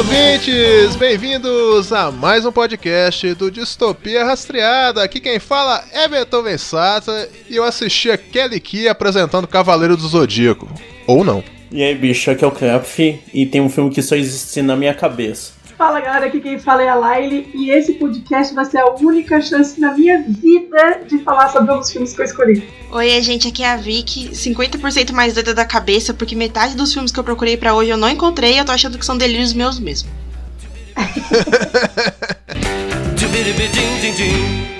Ouvintes! Bem-vindos a mais um podcast do Distopia Rastreada. Aqui quem fala é Beethoven Sata e eu assisti a Kelly Key apresentando Cavaleiro do Zodíaco. Ou não. E aí, bicho, aqui é o Krapf e tem um filme que só existe na minha cabeça. Fala galera, aqui quem fala é a Laile e esse podcast vai ser a única chance na minha vida de falar sobre os filmes que eu escolhi. Oi, gente, aqui é a Vicky, 50% mais doida da cabeça, porque metade dos filmes que eu procurei pra hoje eu não encontrei e eu tô achando que são delírios meus mesmo.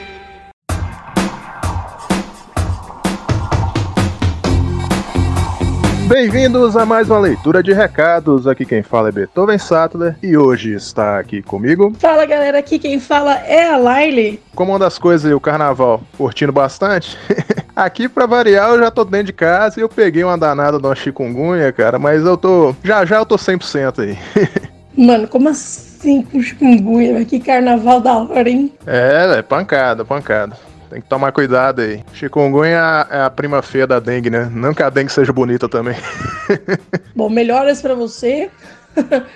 Bem-vindos a mais uma leitura de recados. Aqui quem fala é Beethoven Sattler e hoje está aqui comigo. Fala galera, aqui quem fala é a Laile. Como anda as coisas e o carnaval? Curtindo bastante? Aqui, pra variar, eu já tô dentro de casa e eu peguei uma danada de uma chikungunya, cara, mas eu tô. Já já eu tô 100% aí. Mano, como assim com chikungunya? Que carnaval da hora, hein? É, é pancada, pancada. Tem que tomar cuidado aí. Chikungunya é a prima feia da dengue, né? Não que a dengue seja bonita também. Bom, melhoras pra você.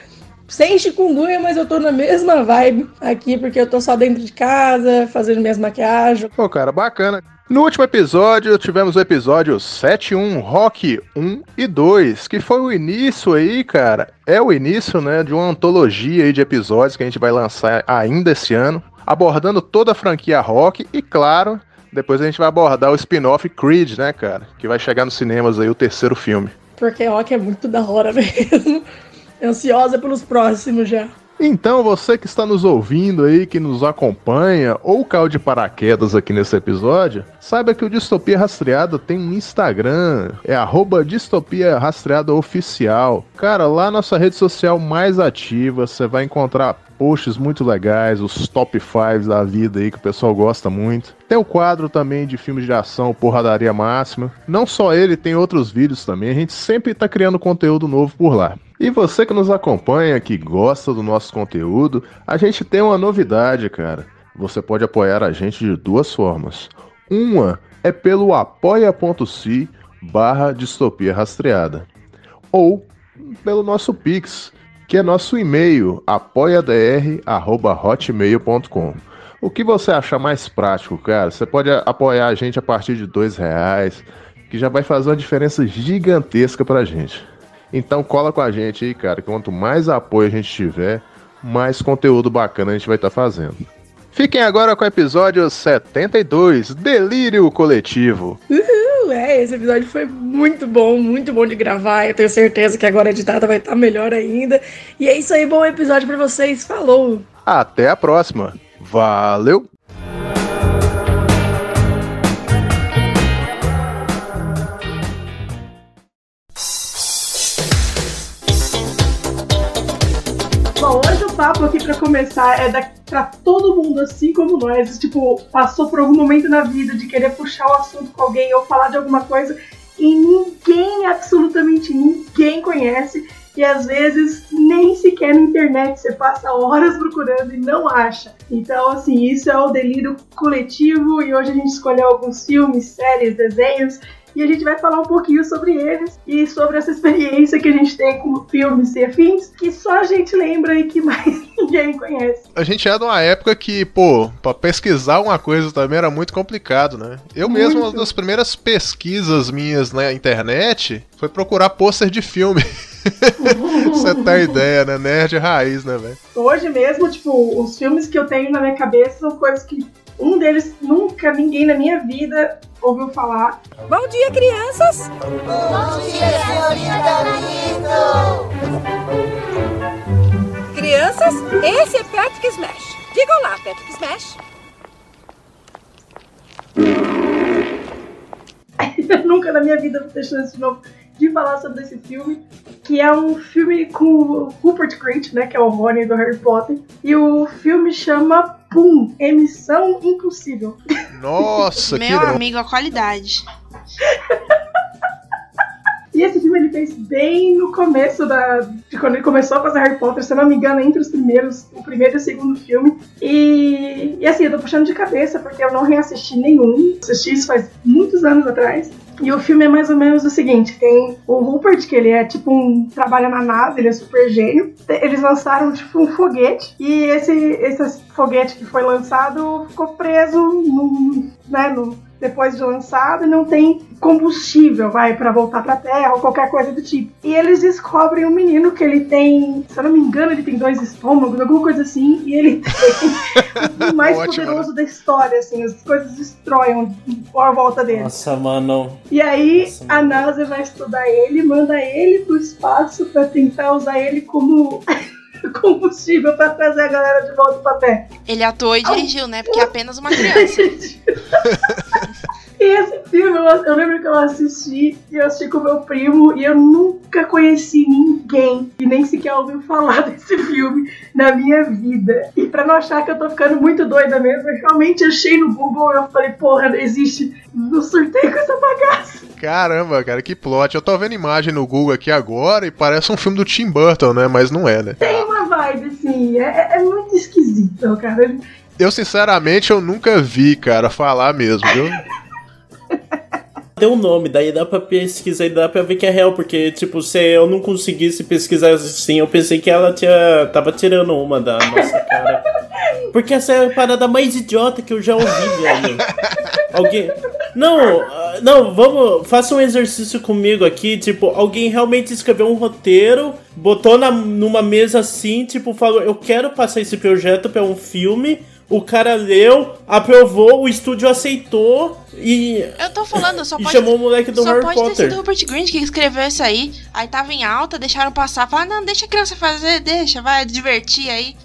Sem chikungunya, mas eu tô na mesma vibe aqui, porque eu tô só dentro de casa, fazendo minhas maquiagens. Pô, cara, bacana. No último episódio, tivemos o episódio 7.1, Rock 1 e 2, que foi o início aí, cara. É o início, né, de uma antologia aí de episódios que a gente vai lançar ainda esse ano, abordando toda a franquia Rock e, claro, depois a gente vai abordar o spin-off Creed, né, cara, que vai chegar nos cinemas aí o terceiro filme. Porque rock é muito da hora mesmo. Ansiosa pelos próximos já. Então, você que está nos ouvindo aí, que nos acompanha, ou caiu de paraquedas aqui nesse episódio, saiba que o Distopia Rastreada tem um Instagram, é arroba Distopia Rastreada Oficial. Cara, lá nossa rede social mais ativa, você vai encontrar posts muito legais, os top 5 da vida aí que o pessoal gosta muito. Tem o quadro também de filmes de ação, Porradaria Máxima. Não só ele, tem outros vídeos também. A gente sempre tá criando conteúdo novo por lá. E você que nos acompanha, que gosta do nosso conteúdo, a gente tem uma novidade, cara. Você pode apoiar a gente de duas formas. Uma é pelo apoia.se barra distopia rastreada. Ou pelo nosso Pix, que é nosso e-mail, apoiadr.hotmail.com. O que você achar mais prático, cara? Você pode apoiar a gente a partir de dois reais, que já vai fazer uma diferença gigantesca pra gente. Então cola com a gente aí, cara. Quanto mais apoio a gente tiver, mais conteúdo bacana a gente vai estar fazendo. Fiquem agora com o episódio 72, Delírio Coletivo. Uhul, é, esse episódio foi muito bom, muito bom de gravar. Eu tenho certeza que agora a editada vai estar melhor ainda. E é isso aí, bom episódio pra vocês. Falou! Até a próxima. Valeu! Papo aqui pra começar é da, pra todo mundo, assim como nós, tipo, passou por algum momento na vida de querer puxar o assunto com alguém ou falar de alguma coisa e ninguém, absolutamente ninguém conhece. E às vezes nem sequer na internet você passa horas procurando e não acha. Então, assim, isso é o delírio coletivo e hoje a gente escolheu alguns filmes, séries, desenhos e a gente vai falar um pouquinho sobre eles e sobre essa experiência que a gente tem com filmes e afins que só a gente lembra e que mais ninguém conhece. A gente é de uma época que, pô, pra pesquisar uma coisa também era muito complicado, né? Eu mesmo, uma Muito. das primeiras pesquisas minhas na internet foi procurar pôster de filme. Você tá ideia, né? Nerd raiz, né, velho? Hoje mesmo, tipo, os filmes que eu tenho na minha cabeça são coisas que um deles nunca ninguém na minha vida ouviu falar. Bom dia, crianças! Crianças, esse é Patrick Smash. Diga olá, Patrick Smash. nunca na minha vida vou ter chance de novo de falar sobre esse filme, que é um filme com o Rupert Grint, né, que é o Rony do Harry Potter, e o filme chama Pum, emissão impossível. Nossa, que Meu irado. amigo, a qualidade. E esse filme ele fez bem no começo da. de quando ele começou a fazer Harry Potter, se eu não me engano, entre os primeiros, o primeiro e o segundo filme. E, e assim, eu tô puxando de cabeça porque eu não reassisti nenhum. Assisti isso faz muitos anos atrás. E o filme é mais ou menos o seguinte: tem o Rupert, que ele é tipo um. trabalha na NASA, ele é super gênio. Eles lançaram tipo um foguete. E esse, esse foguete que foi lançado ficou preso no, né, no, depois de lançado e não tem combustível, vai, para voltar pra Terra ou qualquer coisa do tipo. E eles descobrem um menino que ele tem, se eu não me engano, ele tem dois estômagos, alguma coisa assim, e ele tem o mais Ótimo, poderoso da história, assim, as coisas destroem à volta dele. Nossa, mano. E aí Nossa, a mano. NASA vai estudar ele, manda ele pro espaço pra tentar usar ele como combustível pra trazer a galera de volta pra Terra. Ele atuou e dirigiu, né? Porque é apenas uma criança. E esse filme, eu, eu lembro que eu assisti, e eu assisti com meu primo, e eu nunca conheci ninguém que nem sequer ouviu falar desse filme na minha vida. E pra não achar que eu tô ficando muito doida mesmo, eu realmente achei no Google, eu falei, porra, existe, não surtei com essa bagaça. Caramba, cara, que plot. Eu tô vendo imagem no Google aqui agora e parece um filme do Tim Burton, né? Mas não é, né? Tem uma vibe, assim, é, é muito esquisito, cara. Eu, sinceramente, eu nunca vi, cara, falar mesmo, viu? Deu um nome, daí dá pra pesquisar e dá pra ver que é real, porque, tipo, se eu não conseguisse pesquisar assim, eu pensei que ela tinha, tava tirando uma da nossa cara. Porque essa é a parada mais idiota que eu já ouvi, velho. Alguém. Não, não, vamos. Faça um exercício comigo aqui. Tipo, alguém realmente escreveu um roteiro, botou na, numa mesa assim, tipo, falou: Eu quero passar esse projeto pra um filme. O cara leu, aprovou, o estúdio aceitou e. Eu tô falando, só e pode. chamou o moleque do Só Harry pode ter Potter. sido o Rupert Grint que escreveu isso aí. Aí tava em alta, deixaram passar. Falaram, não, deixa a criança fazer, deixa, vai divertir aí.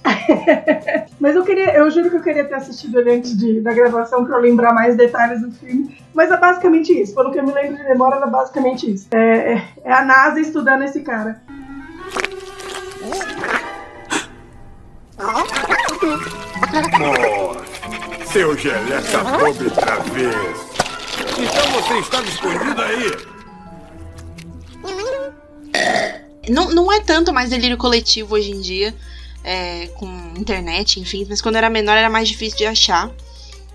Mas eu queria, eu juro que eu queria ter assistido ele antes de, da gravação pra eu lembrar mais detalhes do filme. Mas é basicamente isso. Pelo que eu me lembro de memória, era basicamente isso. É, é- é a NASA estudando esse cara. Seu geleca bobo outra vez. Então você estava escondido aí. Não, não é tanto mais delírio coletivo hoje em dia, é, com internet, enfim, mas quando era menor era mais difícil de achar.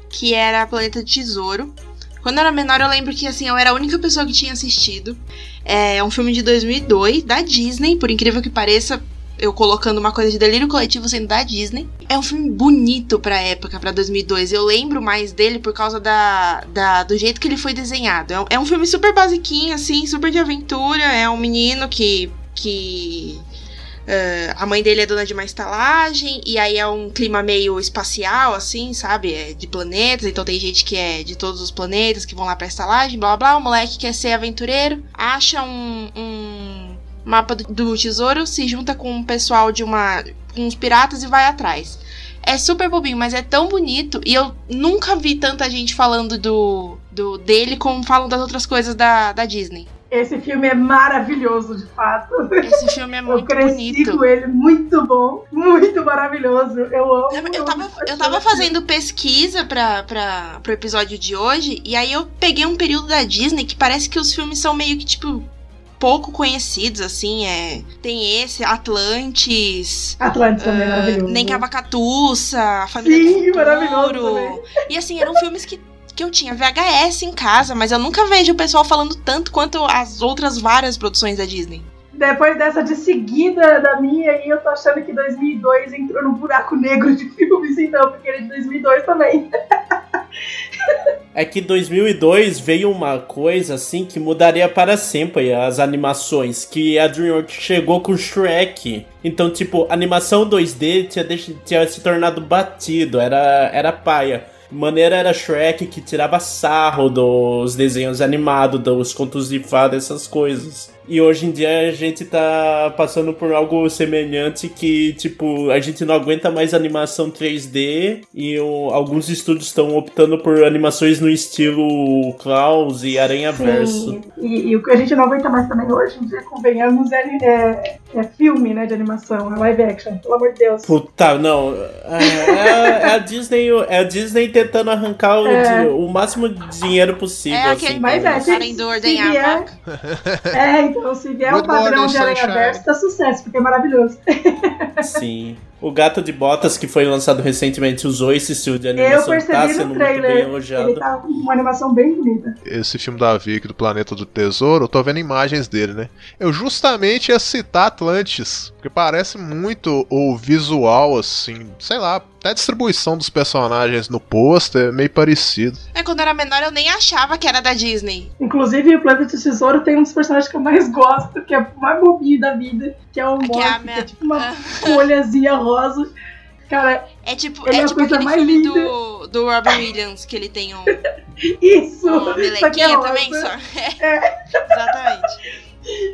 Que era Planeta do Tesouro. Quando era menor, eu lembro que assim, eu era a única pessoa que tinha assistido. É um filme de 2002, da Disney, por incrível que pareça, eu colocando uma coisa de delírio coletivo sendo da Disney. É um filme bonito pra época, pra 2002. Eu lembro mais dele por causa da, da- do jeito que ele foi desenhado. É um, é um filme super basiquinho, assim, super de aventura. É um menino que. que eh, a mãe dele é dona de uma estalagem, e aí é um clima meio espacial, assim, sabe? É de planetas, então tem gente que é de todos os planetas que vão lá pra estalagem, blá blá blá. O moleque quer ser aventureiro, acha um, um mapa do, do tesouro, se junta com um pessoal de uma. com uns piratas e vai atrás. É super bobinho, mas é tão bonito. E eu nunca vi tanta gente falando do, do dele como falam das outras coisas da, da Disney. Esse filme é maravilhoso, de fato. Esse filme é Eu muito cresci bonito. com ele, muito bom, muito maravilhoso. Eu amo. Eu, eu tava, eu tava fazendo pesquisa pra, pra, pro episódio de hoje, e aí eu peguei um período da Disney que parece que os filmes são meio que, tipo, pouco conhecidos, assim, é... Tem esse, Atlantis... Atlantis também é ah, maravilhoso. Nem Cavacatuça, Família Sim, do maravilhoso também. E assim, eram filmes que, que eu tinha VHS em casa, mas eu nunca vejo o pessoal falando tanto quanto as outras várias produções da Disney. Depois dessa de seguida da minha aí, eu tô achando que 2002 entrou no buraco negro de filmes, então, porque ele é de 2002 também. É que 2002 veio uma coisa assim que mudaria para sempre as animações, que a DreamWorks chegou com Shrek. Então, tipo, animação 2D tinha, tinha se tornado batido, era, era paia. Maneira era Shrek que tirava sarro dos desenhos animados, dos contos de fada, essas coisas. E hoje em dia a gente tá passando por algo semelhante que, tipo, a gente não aguenta mais animação 3D e o- alguns estúdios estão optando por animações no estilo Klaus e Aranha Verso. Sim. E, e o que a gente não aguenta mais também hoje em dia, convenhamos, é, é, é filme, né, de animação, é live action, pelo amor de Deus. Puta, não. É, é- é a Disney, é a Disney tentando arrancar o, É. o máximo de dinheiro possível. É aquele assim, Mas é, Não se, parem do se ordenhar, é, então, se vier o Good padrão morning, de Aranha. Verso, tá sucesso, porque é maravilhoso. Sim. O Gato de Botas, que foi lançado recentemente, usou esse estilo de Eu animação. percebi tá no sendo muito bem trailer, elogiado. ele tá com uma animação bem bonita. Esse filme da Vic do Planeta do Tesouro, eu tô vendo imagens dele, né? Eu justamente ia citar Atlantis, porque parece muito o visual, assim, sei lá, até a distribuição dos personagens no pôster é meio parecido. É, quando eu era menor eu nem achava que era da Disney. Inclusive, o Planeta do Tesouro tem um dos personagens que eu mais gosto, que é o mais bobinho da vida, que é o Que é Morph, que minha- é tipo uma folhazinha rosa. Cara, É tipo, é é tipo coisa aquele mais filme linda. do, do Robin Williams, que ele tem um, isso! uma que melequinha é também, só. É, exatamente.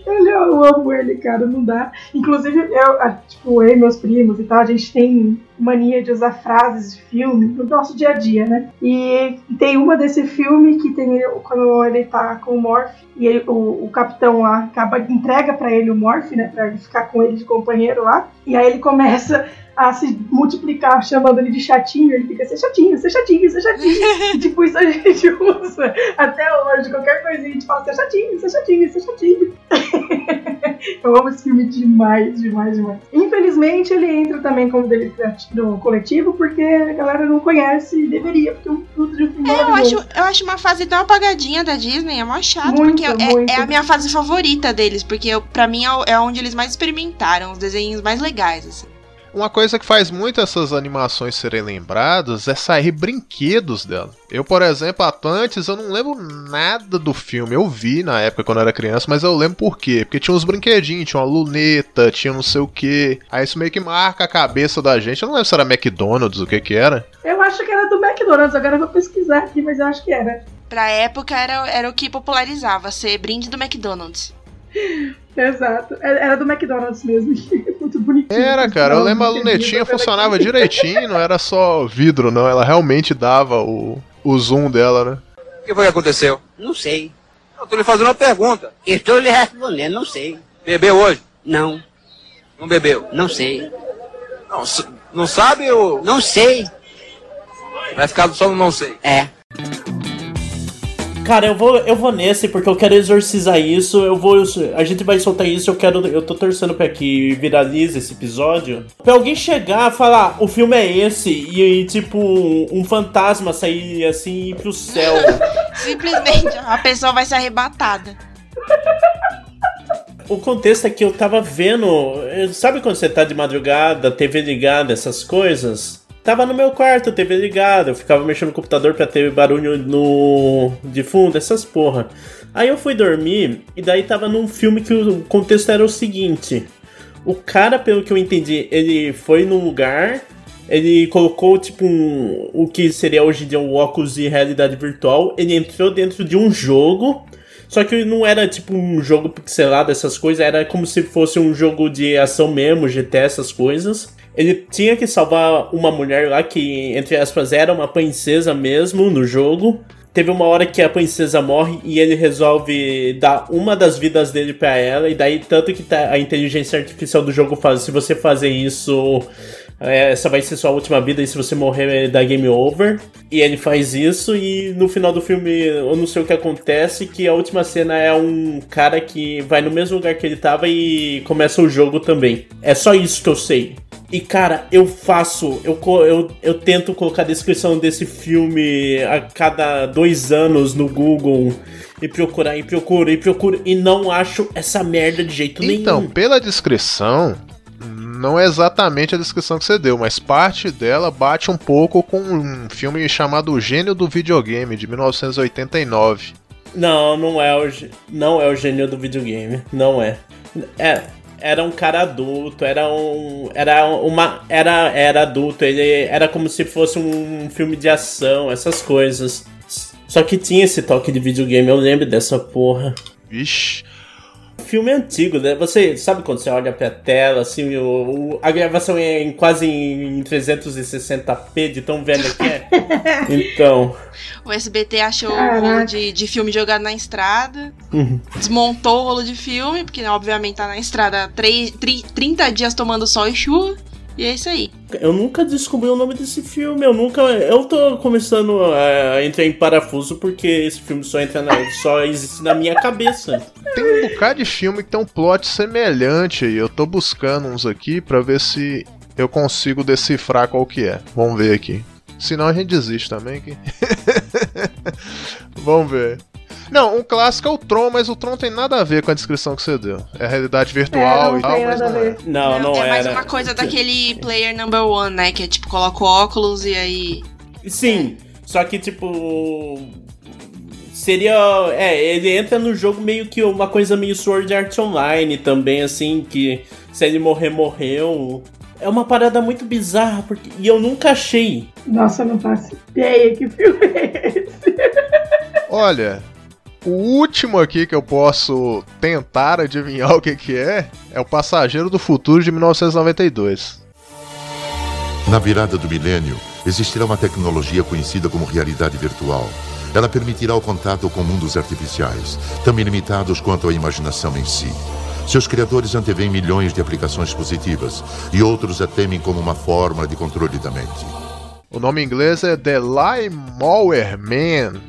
Ele, eu amo ele, cara, não dá. Inclusive, eu, tipo, eu e meus primos e tal, a gente tem mania de usar frases de filme no nosso dia a dia, né? E tem uma desse filme que tem quando ele tá com o Morph e ele- o, o capitão lá acaba, entrega pra ele o Morph, né? Ele ficar com ele de companheiro lá. E aí ele começa a se multiplicar, chamando ele de chatinho, ele fica, ser chatinho, ser chatinho, ser chatinho. e tipo, isso a gente usa até hoje, qualquer coisinha a gente fala, ser chatinho, ser chatinho, ser chatinho. Eu amo esse filme demais, demais, demais. Infelizmente, ele entra também como dele no coletivo, porque a galera não conhece e deveria, porque é um puto de filme É, eu acho, eu acho uma fase tão apagadinha da Disney, é mó chato, Muito, porque é- é, a minha fase favorita deles, porque eu, pra mim é, o- é onde eles mais experimentaram, os desenhos mais legais, assim. Uma coisa que faz muito essas animações serem lembradas é sair brinquedos dela. Eu, por exemplo, Atlantis, eu não lembro nada do filme. Eu vi na época quando eu era criança, mas eu lembro por quê? Porque tinha uns brinquedinhos, tinha uma luneta, tinha não sei o que. Aí isso meio que marca a cabeça da gente. Eu não lembro se era McDonald's, o que que era. Eu acho que era do McDonald's, agora eu vou pesquisar aqui, mas eu acho que era. Pra época era, era o que popularizava, ser brinde do McDonald's. Exato. Era era do McDonald's mesmo. Muito bonitinho. Era, cara. Eu lembro a lunetinha funcionava aqui. direitinho, não era só vidro, não. Ela realmente dava o, o zoom dela, né? O que foi que aconteceu? Não sei. Eu tô lhe fazendo uma pergunta. Estou lhe respondendo, não sei. Bebeu hoje? Não, Não bebeu? não sei. Não, não sabe ou Não sei. vai ficar só no não sei? É. Cara, eu vou, eu vou nesse porque eu quero exorcizar isso. Eu vou. A gente vai soltar isso. Eu quero. Eu tô torcendo pra que viralize esse episódio. Pra alguém chegar e falar, o filme é esse, e, tipo, um, um fantasma sair assim e ir pro céu. Simplesmente a pessoa vai ser arrebatada. O contexto é que eu tava vendo. eh, Sabe quando você tá de madrugada, TV ligada, essas coisas? Tava no meu quarto, TV ligada. Eu ficava mexendo no computador pra ter barulho no de fundo, essas porra. Aí eu fui dormir e daí tava num filme que o contexto era o seguinte: o cara, pelo que eu entendi, ele foi num lugar, ele colocou tipo um, o que seria hoje em dia um óculos de realidade virtual, ele entrou dentro de um jogo. Só que não era tipo um jogo pixelado, essas coisas, era como se fosse um jogo de ação mesmo, GT, essas coisas. Ele tinha que salvar uma mulher lá que, entre aspas, era uma princesa mesmo no jogo. Teve uma hora que a princesa morre e ele resolve dar uma das vidas dele pra ela. E daí, tanto que tá- a inteligência artificial do jogo faz: se você fazer isso, é, essa vai ser sua última vida. E se você morrer, dá game over. E ele faz isso. E no final do filme, eu não sei o que acontece: que a última cena é um cara que vai no mesmo lugar que ele tava e começa o jogo também. É só isso que eu sei. E cara, eu faço, eu, eu, eu tento colocar a descrição desse filme a cada dois anos no Google e procurar, e procuro, e procuro, e não acho essa merda de jeito Então, nenhum. pela descrição, não é exatamente a descrição que você deu, mas parte dela bate um pouco com um filme chamado O Gênio do Videogame, de 1989. Não, não é o, não é o gênio do videogame, não é. É, era um cara adulto, era um, era uma, era, era adulto, ele era como se fosse um filme de ação, essas coisas. Só que tinha esse toque de videogame, eu lembro dessa porra. Vixe. Filme antigo, né? Você sabe quando você olha pra tela, assim, o, o- a gravação é em quase em 360p, de tão velho que é? Então. O SBT achou o Caraca. rolo de, de filme jogado na estrada, desmontou o rolo de filme, porque né, obviamente tá na estrada três, tri- 30 dias tomando sol e chuva. E é isso aí. Eu nunca descobri o nome desse filme, eu nunca. Eu tô começando a entrar em parafuso porque esse filme só entra na, só existe na minha cabeça. Tem um bocado de filme que tem um plot semelhante aí. Eu tô buscando uns aqui pra ver se eu consigo decifrar qual que é. Vamos ver aqui. Senão a gente desiste também. Que... Vamos ver. Não, um clássico é o Tron, mas o Tron tem nada a ver com a descrição que você deu. É realidade virtual É, não e tal, tem mas nada a não é. ver. Não, não, é mais era. uma coisa daquele player number one, né? Que é tipo, coloca o óculos e aí. Sim, só que tipo. Seria. É, ele entra no jogo meio que uma coisa meio Sword Art Online também, assim, que se ele morrer, morreu. É uma parada muito bizarra, porque. E eu nunca achei. Nossa, eu não faço ideia que filme é esse. Olha, o último aqui que eu posso tentar adivinhar o que, que é é o Passageiro do Futuro de 1992. Na virada do milênio, existirá uma tecnologia conhecida como realidade virtual. Ela permitirá o contato com mundos artificiais, também limitados quanto à imaginação em si. Seus criadores antevêem milhões de aplicações positivas e outros a temem como uma forma de controle da mente. O nome em inglês é The Lawnmower Man.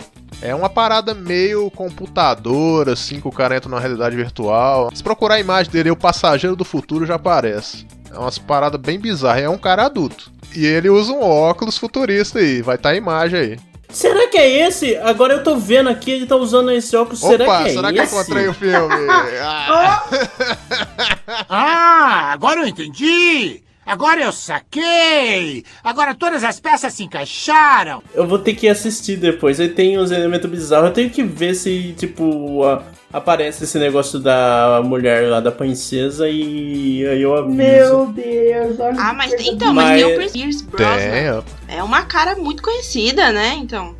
É uma parada meio computador, assim, que o cara entra na realidade virtual. Se procurar a imagem dele, o passageiro do futuro já aparece. É umas paradas bem bizarras. É um cara adulto. E ele usa um óculos futurista aí. Vai estar a imagem aí. Será que é esse? Agora eu tô vendo aqui, ele tá usando esse óculos. Opa, será que é será que eu esse? encontrei o filme? Ah. Ah, agora eu entendi! Agora eu saquei! Agora todas as peças se encaixaram! Eu vou ter que assistir depois. Aí tem uns elementos bizarros. Eu tenho que ver se, tipo, a- aparece esse negócio da mulher lá, da princesa, e aí eu aviso. Meu Deus, olha Ah, que mas então, mas Mas- Pierce Brosnan. É uma cara muito conhecida, né? Então.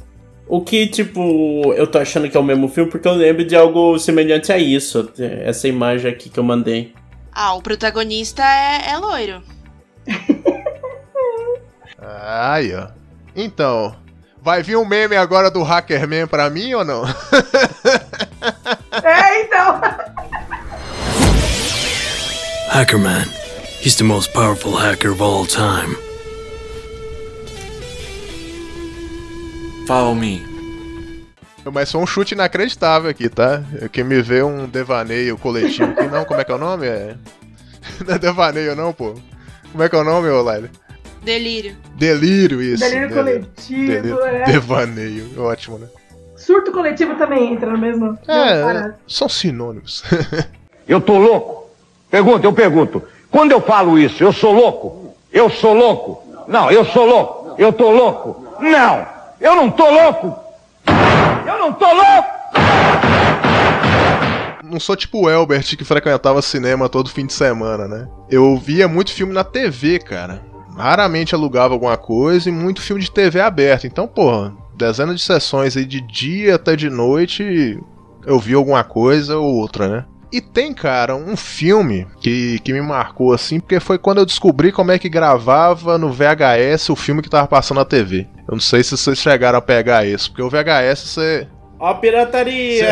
O que, tipo, eu tô achando que é o mesmo filme porque eu lembro de algo semelhante a isso. Essa imagem aqui que eu mandei. Ah, o protagonista é, é loiro. Aí, ó. Então, vai vir um meme agora do Hackerman pra mim ou não? É, então. Hackerman. He's the most powerful hacker of all time. Follow me. Mas foi um chute inacreditável aqui, tá? Que me vê um devaneio coletivo que não, como é que é o nome? É... Não é devaneio não, pô. Como é que é o nome, ô Laila? Delírio. Delírio, isso. Delírio coletivo, Delírio. é. Devaneio, ótimo, né? Surto coletivo também entra no mesmo. mesma É, são sinônimos. Eu tô louco? Pergunta, eu pergunto. Quando eu falo isso, eu sou louco? Eu sou louco? Não, eu sou louco. Eu tô louco? Não, eu não tô louco. Eu não tô louco. Não sou tipo o Elbert que frequentava cinema todo fim de semana, né? Eu via muito filme na TV, cara. Raramente alugava alguma coisa e muito filme de TV aberta. Então, porra, dezenas de sessões aí de dia até de noite eu vi alguma coisa ou outra, né? E tem, cara, um filme que, que me marcou assim, porque foi quando eu descobri como é que gravava no VHS o filme que tava passando na TV. Eu não sei se vocês chegaram a pegar isso, porque o VHS você Ó a pirataria!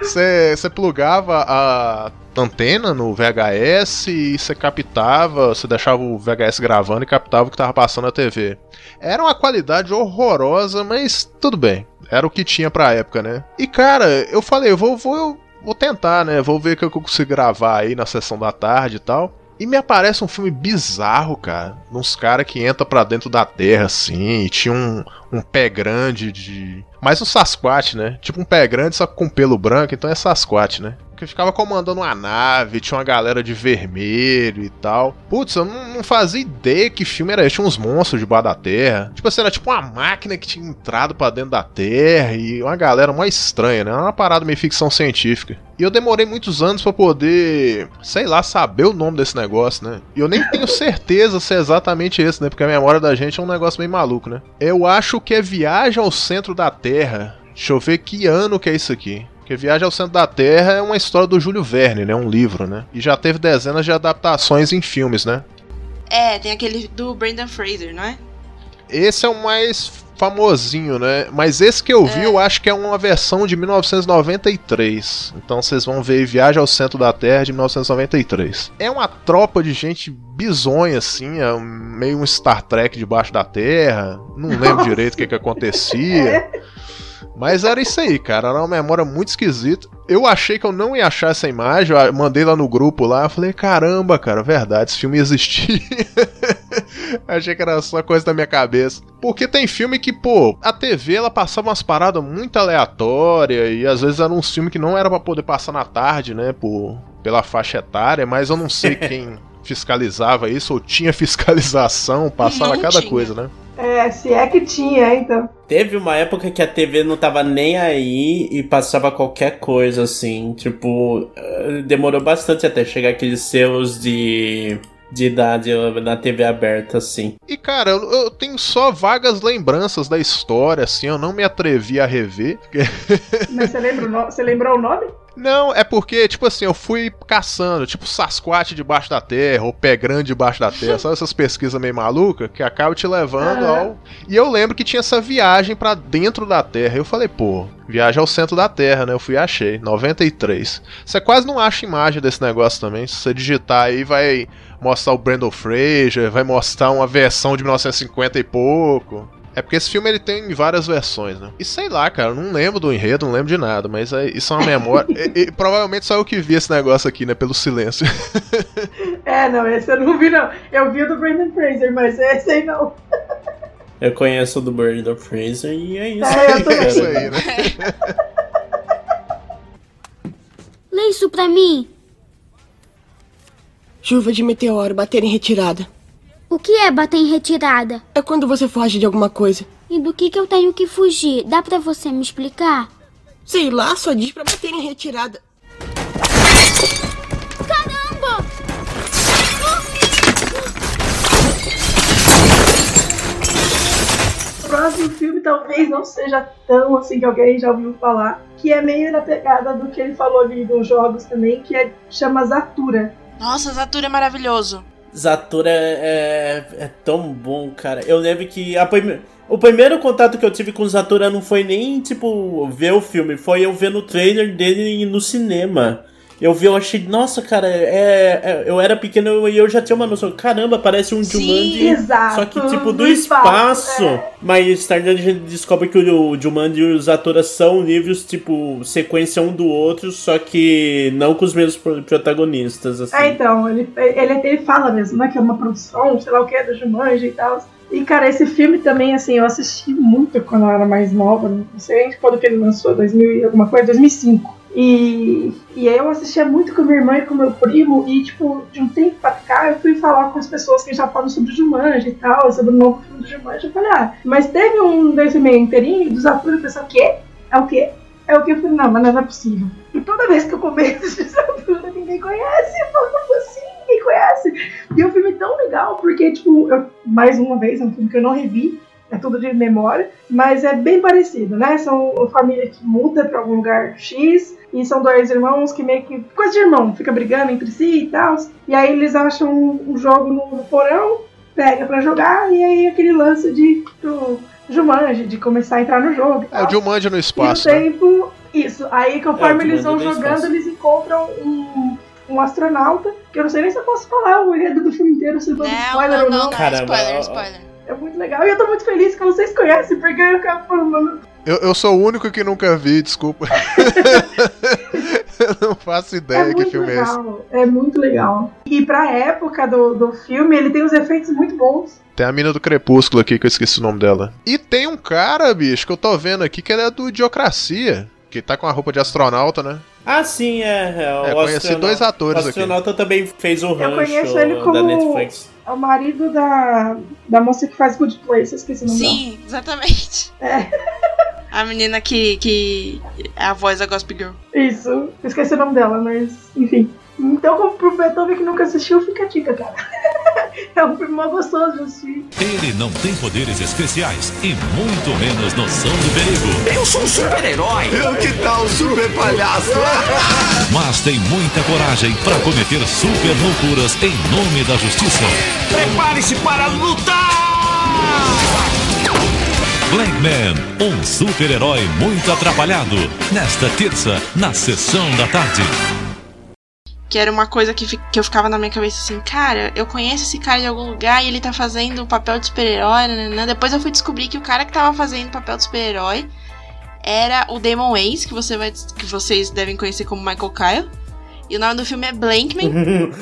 Você plugava a antena no VHS e você captava, você deixava o VHS gravando e captava o que tava passando na TV. Era uma qualidade horrorosa, mas tudo bem. Era o que tinha pra época, né? E cara, eu falei, eu vou, vou, vou tentar, né? Vou ver o que eu consigo gravar aí na sessão da tarde e tal. E me aparece um filme bizarro, cara. Uns caras que entra pra dentro da terra, assim, e tinha um, um pé grande de. Mais um Sasquatch, né? Tipo um pé grande, só com pelo branco, então é Sasquatch, né? Que ficava comandando uma nave, tinha uma galera de vermelho e tal. Putz, eu não, não fazia ideia que filme era esse. Tinha uns monstros debaixo da terra. Tipo assim, era tipo uma máquina que tinha entrado pra dentro da terra e uma galera mais estranha, né? Era uma parada meio ficção científica. E eu demorei muitos anos pra poder, sei lá, saber o nome desse negócio, né? E eu nem tenho certeza se é exatamente esse, né? Porque a memória da gente é um negócio meio maluco, né? Eu acho que é Viagem ao Centro da Terra. Deixa eu ver que ano que é isso aqui. Porque Viagem ao Centro da Terra é uma história do Júlio Verne, né? Um livro, né? E já teve dezenas de adaptações em filmes, né? É, tem aquele do Brendan Fraser, não é? Esse é o mais famosinho, né? Mas esse que eu vi, É. eu acho que é uma versão de 1993. Então vocês vão ver Viagem ao Centro da Terra de 1993. É uma tropa de gente bizonha, assim, é meio um Star Trek debaixo da Terra. Não lembro direito o que, que acontecia. Mas era isso aí, cara. Era uma memória muito esquisita. Eu achei que eu não ia achar essa imagem. Eu mandei lá no grupo lá. Falei, caramba, cara, verdade, esse filme existia. achei que era só coisa da minha cabeça. Porque tem filme que, pô, a TV ela passava umas paradas muito aleatórias. E às vezes era uns filmes que não era pra poder passar na tarde, né? Por, pela faixa etária. Mas eu não sei quem fiscalizava isso ou tinha fiscalização. Passava Não cada tinha. coisa, né? É, se é que tinha, então. Teve uma época que a TV não tava nem aí e passava qualquer coisa, assim. Tipo, eh, demorou bastante até chegar aqueles selos de, de idade na TV aberta, assim. E cara, eu, eu tenho só vagas lembranças da história, assim, eu não me atrevi a rever. Mas você, lembra o no... você lembrou o nome? Não, é porque, tipo assim, eu fui caçando, tipo Sasquatch debaixo da terra, ou Pé Grande debaixo da terra, sabe essas pesquisas meio malucas que acabam te levando ao. E eu lembro que tinha essa viagem pra dentro da terra. Eu falei, pô, viagem ao centro da terra, né? Eu fui e achei, 93. Você quase não acha imagem desse negócio também. Se você digitar aí, vai mostrar o Brandon Fraser, vai mostrar uma versão de 1950 e pouco. É porque esse filme ele tem várias versões, né? E sei lá, cara, não lembro do enredo, não lembro de nada, mas é- isso é uma memória. e, e provavelmente só eu que vi esse negócio aqui, né? Pelo silêncio. É, não, esse eu não vi, não. Eu vi o do Brandon Fraser, mas esse aí não. Eu conheço o do Brandon Fraser e é isso. É, eu cara. É isso aí, né? Lê isso pra mim. Chuva de meteoro, bater em retirada. O que é bater em retirada? É quando você foge de alguma coisa. E do que que eu tenho que fugir? Dá pra você me explicar? Sei lá, só diz pra bater em retirada. Caramba! O próximo filme talvez não seja tão assim que alguém já ouviu falar, que é meio na pegada do que ele falou ali dos jogos também, que é, chama Zatura. Nossa, Zatura é maravilhoso. Zatura é, é tão bom, cara. Eu lembro que a o primeiro contato que eu tive com Zatura não foi nem, tipo, ver o filme, foi eu ver no trailer dele no cinema. Eu vi, eu achei, nossa, cara, é, é- eu era pequeno e eu já tinha uma noção. Caramba, parece um Jumanji. exato, Só que, tipo, do, espaço. espaço, é. Mas tarde a gente descobre que o Jumanji e os Zatura são livros, tipo, sequência um do outro, só que não com os mesmos pro- protagonistas, assim. É, então, ele, ele, ele fala mesmo, né, que é uma produção, sei lá o que, do Jumanji e tal. E, cara, esse filme também, assim, eu assisti muito quando eu era mais nova, não sei quando que ele lançou, 2000 e alguma coisa, 2005. E, e aí eu assistia muito com minha irmã e com meu primo, e, tipo, de um tempo pra cá, eu fui falar com as pessoas que já falam sobre Jumanji e tal, sobre o novo filme do Jumanji, eu falei, ah, mas teve um desse meio inteirinho, dos atores, eu pensei, o quê? É o quê? É o que eu falei, não, mas não é possível. E toda vez que eu começo esse atura, ninguém conhece, eu falo, como assim? Ninguém conhece. E é um filme tão legal, porque, tipo, eu, mais uma vez, é um filme que eu não revi, é tudo de memória, mas é bem parecido, né? São uma família que muda pra algum lugar X, e são dois irmãos que meio que. coisa de irmão, fica brigando entre si e tal. E aí eles acham um, jogo no, no porão, pega pra jogar, e aí aquele lance de. Do, Jumanji, de começar a entrar no jogo. e É o. Jumanji no E espaço, no né? tempo, isso. Aí conforme É, o eles vão no jogando, espaço. eles encontram um, um astronauta, que eu não sei nem se eu posso falar o enredo do filme inteiro, se eu dou spoiler não, ou não, não. não, Caramba, spoiler, spoiler. É muito legal. E eu tô muito feliz que vocês conhecem, porque eu acabo falando. Eu, eu sou o único que nunca vi, desculpa. eu não faço É ideia que muito filme é esse. legal. É muito legal. E pra época do, do filme, ele tem uns efeitos muito bons. Tem a mina do Crepúsculo aqui, que eu esqueci o nome dela. E tem um cara, bicho, que eu tô vendo aqui, que ele é do Idiocracia. Que tá com a roupa de astronauta, né? Ah, sim, é. é, o É, conheci astronauta- dois atores O aqui. astronauta também fez o Eu rancho conheço ele da como Netflix. É o marido da, da moça que faz Good Place, esqueci o nome Sim, exatamente. É. A menina que, que é a voz da Gospel Girl. dela. Isso, eu esqueci o nome dela, mas enfim. Então, como pro Beethoven que nunca assistiu, fica a dica, cara. É um filme mó gostoso de assistir. Ele não tem poderes especiais e muito menos noção do perigo. Eu sou um super-herói. Eu que tal super palhaço? Mas tem muita coragem para cometer super loucuras em nome da justiça. Prepare-se para lutar! Blankman, um super-herói muito atrapalhado. Nesta terça, na sessão da tarde. Que era uma coisa que, que eu ficava na minha cabeça assim, cara, eu conheço esse cara de algum lugar e ele tá fazendo o papel de super-herói, nananã. Depois eu fui descobrir que o cara que tava fazendo o papel de super-herói era o Damon Wayans, que, você vai, que vocês devem conhecer como Michael Kyle. E o nome do filme é Blankman.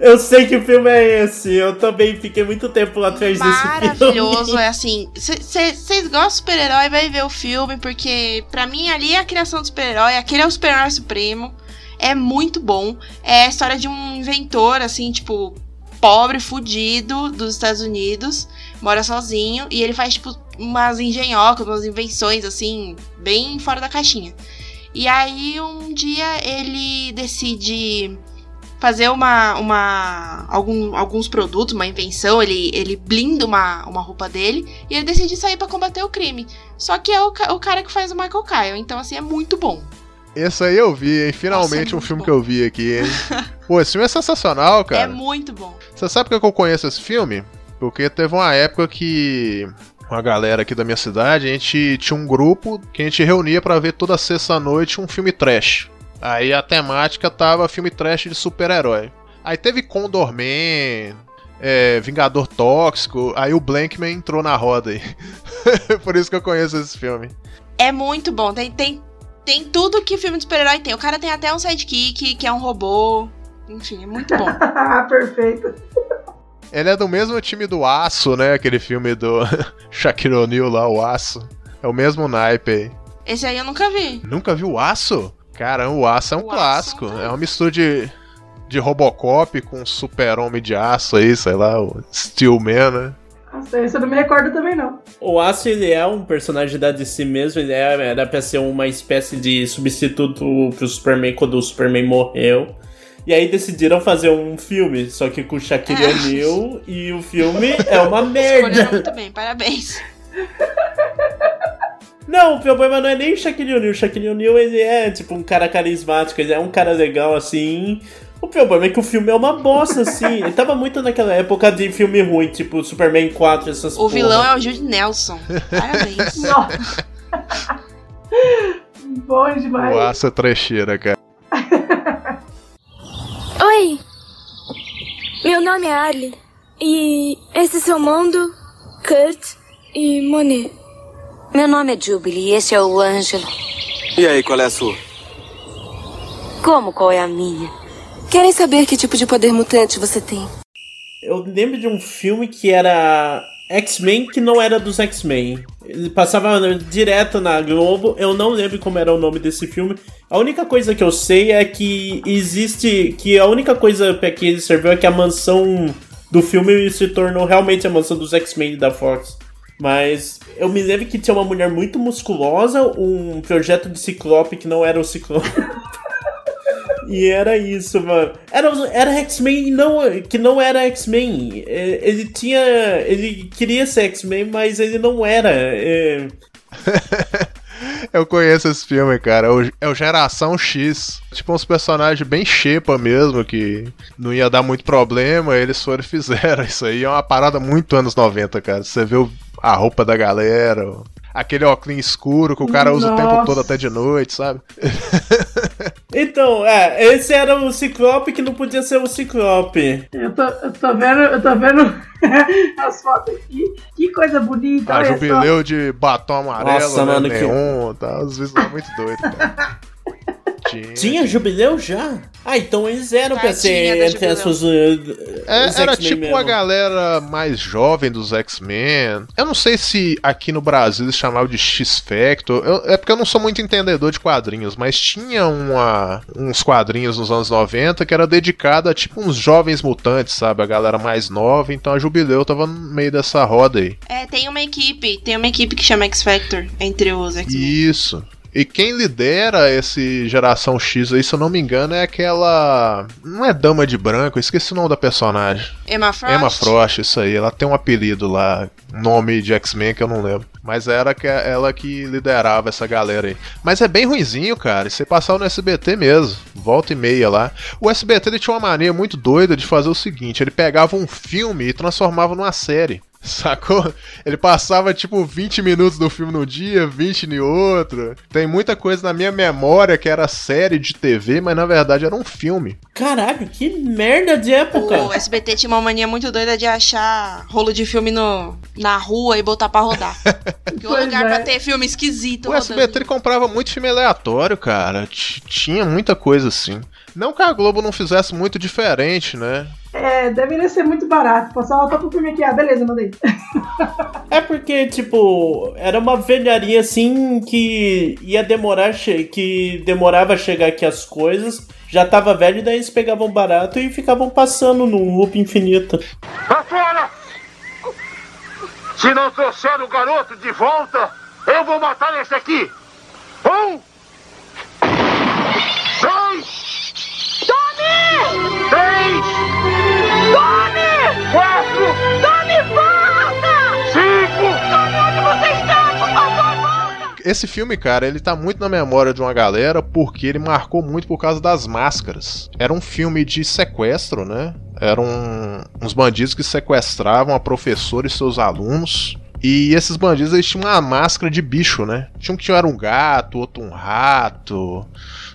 eu sei que filme é esse. Eu também fiquei muito tempo atrás desse filme. Maravilhoso, é assim. Vocês gostam de super-herói, vai ver o filme, porque pra mim ali é a criação do super-herói, aquele é o super-herói supremo. É muito bom. É a história de um inventor, assim, tipo, pobre, fudido dos Estados Unidos, mora sozinho, e ele faz, tipo, umas engenhocas, umas invenções, assim, bem fora da caixinha. E aí um dia ele decide fazer uma, uma algum, alguns produtos, uma invenção, ele, ele blinda uma, uma roupa dele e ele decide sair para combater o crime. Só que é o, o cara que faz o Michael Kyle, então assim é muito bom. Esse aí eu vi, hein? Finalmente um filme que eu vi aqui, hein? Pô, esse filme é sensacional, É cara. muito bom. Você sabe por que eu conheço esse filme? Porque teve uma época que uma galera aqui da minha cidade, a gente tinha um grupo que a gente reunia pra ver toda sexta-noite um filme trash. Aí a temática tava filme trash de super-herói. Aí teve Condor Man, é, Vingador Tóxico, aí o Blankman entrou na roda aí. Por isso que eu conheço esse filme. É muito bom. Tem, tem, tem tudo que filme de super-herói tem. O cara tem até um sidekick, que é um robô. Enfim, é muito bom. Ah, perfeito. Ele é do mesmo time do Aço, né? Aquele filme do Shaquille O'Neal lá, o Aço. É o mesmo naipe aí. Esse aí eu nunca vi. Nunca viu o Aço? Caramba, o Aço é um clássico. É uma mistura de, de Robocop com super-homem de aço aí, sei lá, o Steelman, né? Nossa, esse eu não me recordo também, não. O Aço, ele é um personagem da DC mesmo, ele é, era pra ser uma espécie de substituto pro Superman quando o Superman morreu. E aí decidiram fazer um filme, só que com o Shaquille É. O'Neal, e o filme é uma Escolheram merda. muito bem, parabéns. Não, o problema não é nem o Shaquille O'Neal. O Shaquille O'Neal, ele é, tipo, um cara carismático, ele é um cara legal, assim... O problema é que o filme é uma bosta, assim. Ele tava muito naquela época de filme ruim, tipo Superman 4, essas O vilão é o Jude Nelson. Parabéns. Nossa. Bom demais. É trecheira, cara. Oi, meu nome é Arlie e esse é seu mundo, Kurt e Monet. Meu nome é Jubilee e esse é o Ângelo. E aí, qual é a sua? Como qual é a minha? Querem saber que tipo de poder mutante você tem? Eu lembro de um filme que era X-Men que não era dos X-Men. Ele passava direto na Globo. Eu não lembro como era o nome desse filme. A única coisa que eu sei é que existe. Que a única coisa que ele serviu é que a mansão do filme se tornou realmente a mansão dos X-Men da Fox. Mas eu me lembro que tinha uma mulher muito musculosa, um projeto de Ciclope que não era o Ciclope. E era isso, mano. Era, era X-Men não, que não era X-Men. É, Ele tinha. Ele queria ser X-Men, mas ele não era. É, Eu conheço esse filme, cara. É o, é o Geração X. Tipo uns personagens bem xepa mesmo, que não ia dar muito problema, eles foram e fizeram. Isso aí é uma parada muito anos 90, cara. Você vê a roupa da galera, aquele óculos escuro que o cara usa o tempo Nossa. todo até de noite, sabe? Então, é, esse era o Ciclope que não podia ser o Ciclope. Eu tô, eu tô vendo, eu tô vendo as fotos aqui. Que coisa bonita. A olha só. jubileu de batom amarelo, Nossa, né, mano, que- neon, tá? Os visuais muito doidos, cara. Tinha. Tinha jubileu já? Ah, então eles eram pra ser entre Jubileu. essas. uh, É, era tipo mesmo. a galera mais jovem dos X-Men. Eu não sei se aqui no Brasil eles chamavam de X-Factor. É porque eu não sou muito entendedor de quadrinhos, mas tinha uma- uns quadrinhos nos anos 90 que era dedicado a tipo uns jovens mutantes, sabe? A galera mais nova. Então a Jubileu tava no meio dessa roda aí. É, tem uma equipe, tem uma equipe que chama X Factor entre os X-Men. Isso. E quem lidera esse geração X aí, se eu não me engano, é aquela. Não é Dama de Branco, esqueci o nome da personagem. Emma Frost? Emma Frost, isso aí. Ela tem um apelido lá, nome de X-Men que eu não lembro. Mas era que ela que liderava essa galera aí. Mas é bem ruinzinho, cara. E você passava no SBT mesmo. Volta e meia lá. O SBT ele tinha uma mania muito doida de fazer o seguinte: ele pegava um filme e transformava numa série. Sacou? Ele passava tipo 20 minutos do filme no dia, 20 no outro. Tem muita coisa na minha memória que era série de TV, mas na verdade era um filme. Caralho, que merda de época. O SBT tinha uma mania muito doida de achar rolo de filme no, na rua e botar pra rodar. que o lugar é. pra ter filme esquisito O rodando. SBT ele comprava muito filme aleatório, cara. T- Tinha muita coisa assim. Não que a Globo não fizesse muito diferente, né? É, deveria ser muito barato. Pô, só pro filme aqui. Ah, beleza, mandei. É porque, tipo, era uma velharia assim que ia demorar, que demorava a chegar aqui as coisas, já tava velho, e daí eles pegavam barato e ficavam passando num loop infinito. Pra fora! Se não trouxer o garoto de volta, eu vou matar esse aqui! Um! Dois! Tony! Três! Tony! Quatro! Tony, volta! Cinco! Tony, onde você está? Por favor, volta! Esse filme, cara, ele tá muito na memória de uma galera porque ele marcou muito por causa das máscaras. Era um filme de sequestro, né? Eram uns bandidos que sequestravam a professora e seus alunos. E esses bandidos eles tinham uma máscara de bicho, né? Tinha um que era um gato, outro um rato,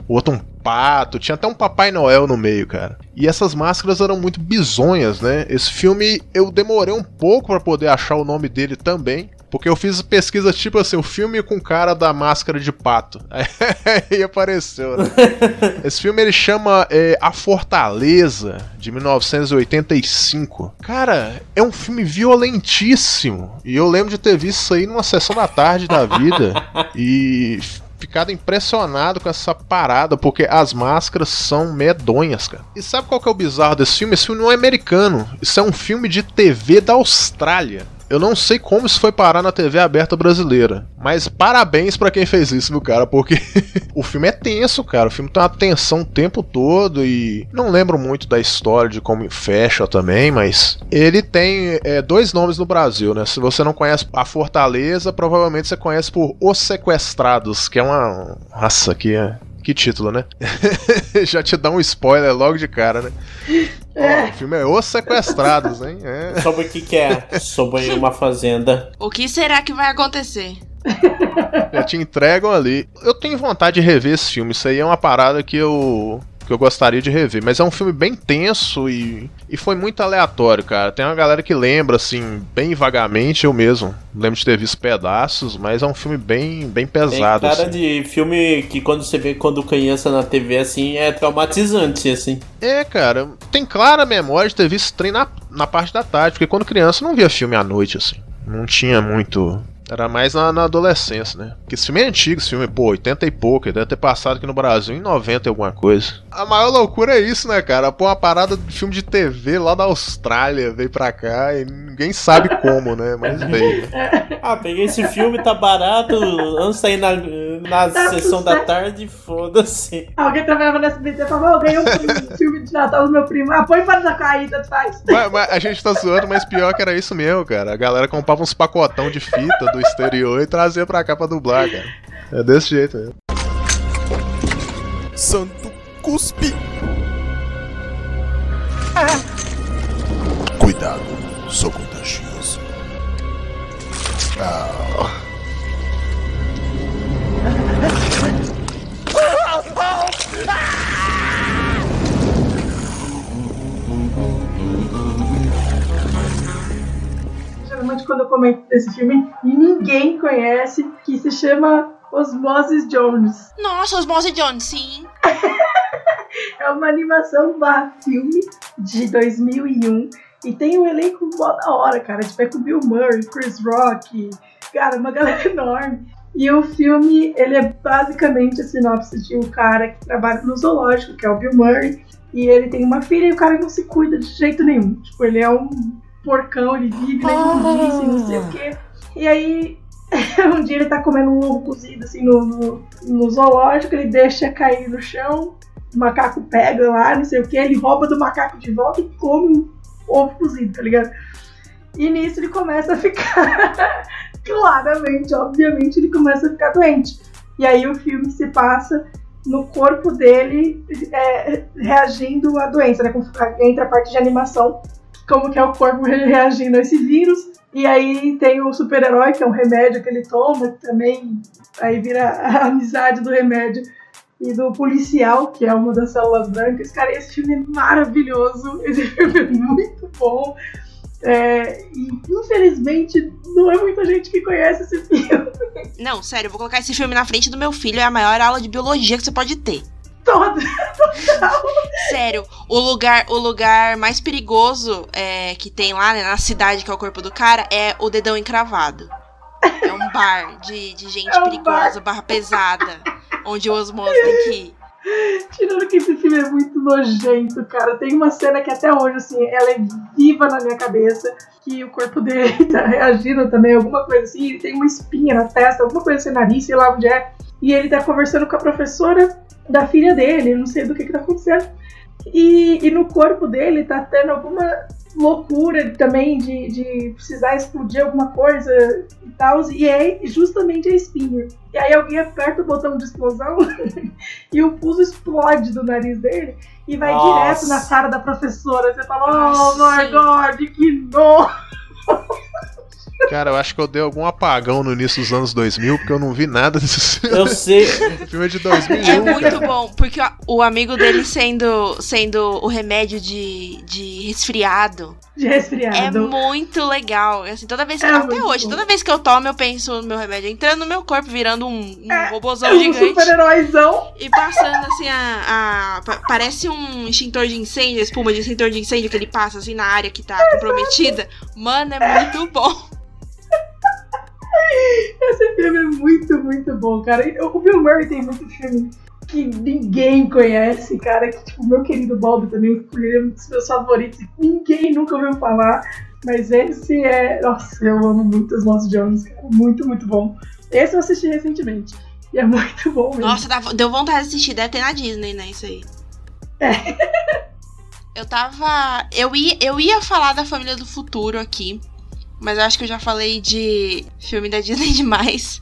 outro um pato, tinha até um Papai Noel no meio, cara. E essas máscaras eram muito bizonhas, né? Esse filme eu demorei um pouco pra poder achar o nome dele também. Porque eu fiz pesquisa tipo assim, o filme com o cara da máscara de pato. Aí apareceu, né? Esse filme ele chama é, A Fortaleza, de 1985. Cara, é um filme violentíssimo. E eu lembro de ter visto isso aí numa sessão da tarde da vida. E ficado impressionado com essa parada, porque as máscaras são medonhas, cara. E sabe qual que é o bizarro desse filme? Esse filme não é americano. Isso é um filme de TV da Austrália. Eu não sei como isso foi parar na TV aberta brasileira. Mas parabéns pra quem fez isso, viu, cara? Porque o filme é tenso, cara. O filme tem uma tensão o tempo todo e. Não lembro muito da história de como fecha também, mas. Ele tem é, dois nomes no Brasil, né? Se você não conhece a Fortaleza, provavelmente você conhece por Os Sequestrados, que é uma. Nossa, que é. Que título, né? Já te dá um spoiler logo de cara, né? Ó, o filme é Os Sequestrados, hein? É. Sobre o que, que é? Sobre uma fazenda. O que será que vai acontecer? Já te entregam ali. Eu tenho vontade de rever esse filme. Isso aí é uma parada que eu. Que eu gostaria de rever. Mas é um filme bem tenso e. E foi muito aleatório, cara. Tem uma galera que lembra, assim, bem vagamente, eu mesmo. Lembro de ter visto pedaços, mas é um filme bem, bem Tem pesado. cara assim. de filme que quando você vê quando criança na TV assim é traumatizante, assim. É, cara, tem clara memória de ter visto esse trem na, na parte da tarde, porque quando criança eu não via filme à noite, assim. Não tinha muito. Era mais na, na adolescência, né? Porque esse filme é antigo, esse filme, pô, 80 e pouco, ele deve ter passado aqui no Brasil em 90 e alguma coisa. A maior loucura é isso, né, cara? Pô, uma parada de filme de TV lá da Austrália veio pra cá e ninguém sabe como, né? Mas veio. Ah, peguei esse filme, tá barato, antes de sair na, na Tá sessão da tarde, foda-se. Alguém trabalhava no SBT e falou, "Ô, ganhei um filme- filme de Natal do meu primo. Ah, põe para da cair, tanto faz. Mas, mas a gente tá zoando, mas pior que era isso mesmo, cara. A galera comprava uns pacotão de fita do exterior e trazia pra cá pra dublar, cara. É desse jeito mesmo. Santo cuspe. Cuidado, sou contagioso. Ah. Quando eu comento desse filme, ninguém conhece, que se chama Osmosis Jones. Nossa, Osmose Jones, sim. É uma animação barra filme de 2001 e tem um elenco mó da hora, cara. Tipo, é com Bill Murray, Chris Rock, cara, uma galera enorme. E o filme, ele é basicamente a sinopse de um cara que trabalha no zoológico, que é o Bill Murray, e ele tem uma filha e o cara não se cuida de jeito nenhum. Tipo, ele é um porcão, ele vive na imundície, não sei o quê. E aí um dia ele tá comendo um ovo cozido assim no, no, no zoológico, ele deixa cair no chão, o macaco pega lá, não sei o que, ele rouba do macaco de volta e come um ovo cozido, tá ligado? E nisso ele começa a ficar, claramente, obviamente, ele começa a ficar doente. E aí o filme se passa no corpo dele é, reagindo à doença, né? Entra a parte de animação, como que é o corpo reagindo a esse vírus. E aí tem o super-herói, que é um remédio que ele toma, que também aí vira a amizade do remédio. E do policial, que é uma das células brancas. Cara, esse filme é maravilhoso. Esse filme é muito bom. É, e infelizmente não é muita gente que conhece esse filme. Não, sério, eu vou colocar esse filme na frente do meu filho, é a maior aula de biologia que você pode ter. Toda, Sério, o lugar, o lugar mais perigoso é, que tem lá, né, na cidade, que é o corpo do cara, é o dedão encravado. É um bar de, de gente É um perigosa, barra pesada, onde o osmose tem que ir. Tirando que esse filme é muito nojento, cara. Tem uma cena que até hoje, assim, ela é viva na minha cabeça. Que o corpo dele tá reagindo também, alguma coisa assim. Tem uma espinha na testa, alguma coisa assim, nariz, sei lá onde é. E ele tá conversando com a professora da filha dele, não sei do que que tá acontecendo. E, e no corpo dele tá tendo alguma loucura também de, de precisar explodir alguma coisa e tal. E é justamente a espinha. E aí alguém aperta o botão de explosão e o pulso explode do nariz dele e vai Nossa. direto na cara da professora. Você fala, oh my god, que nojo! Cara, eu acho que eu dei algum apagão no início dos anos 2000, porque eu não vi nada desse filme. Eu sei. O filme é de 2001. É muito cara. bom, porque o- o amigo dele sendo, sendo o remédio de, de resfriado. De É resfriado. muito legal. Assim, toda vez que, É até hoje, bom. toda vez que eu tomo, eu penso no meu remédio entrando no meu corpo, virando um, um robôzão É um gigante. super-heróizão. E passando assim a, a- pa- Parece um extintor de incêndio, a espuma de extintor de incêndio que ele passa assim na área que tá comprometida. Mano, é muito bom. Esse filme é muito, muito bom, cara. O Bill Murray tem muito filme que ninguém conhece, cara. Que, tipo, meu querido Bob também, ele é um dos meus favoritos. Ninguém nunca ouviu falar. Mas esse é. Nossa, eu amo muito os Lost Jones, cara. Muito, muito bom. Esse eu assisti recentemente. E é muito bom mesmo. Nossa, dá- deu vontade de assistir. Deve ter na Disney, né? Isso aí. Eu tava. Eu ia, eu ia falar da Família do Futuro aqui. Mas eu acho que eu já falei de filme da Disney demais.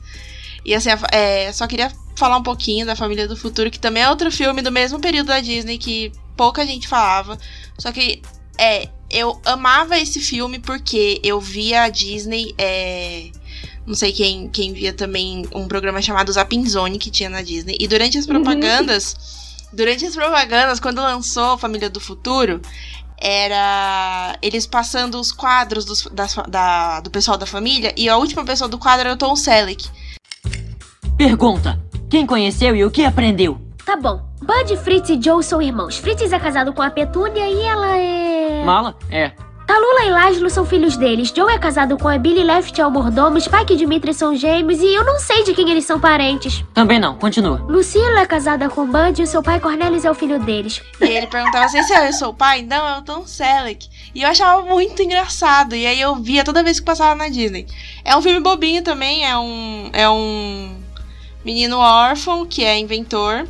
E assim, é, só queria falar um pouquinho da Família do Futuro, que também é outro filme do mesmo período da Disney que pouca gente falava. Só que é, eu amava esse filme porque eu via a Disney. é, não sei quem, quem via também um programa chamado Zapping Zone que tinha na Disney. E durante as propagandas. Durante as propagandas, quando lançou Família do Futuro, era eles passando os quadros dos- das fa- da- do pessoal da família e a última pessoa do quadro era o Tom Selleck. Pergunta: quem conheceu e o que aprendeu? Tá bom. Bud, Fritz e Joe são irmãos. Fritz é casado com a Petúnia e ela é. Mala? É. Talula e Laszlo são filhos deles. Joe é casado com a Billy Left é o mordomo. Spike e Dimitri são gêmeos e eu não sei de quem eles são parentes. Também não, continua. Lucila é casada com Bud e o seu pai Cornelius é o filho deles. E ele perguntava assim: se eu sou o pai? Não, é o Tom Selleck. E eu achava muito engraçado. E aí eu via toda vez que passava na Disney. É um filme bobinho também, é um. É um menino órfão que é inventor.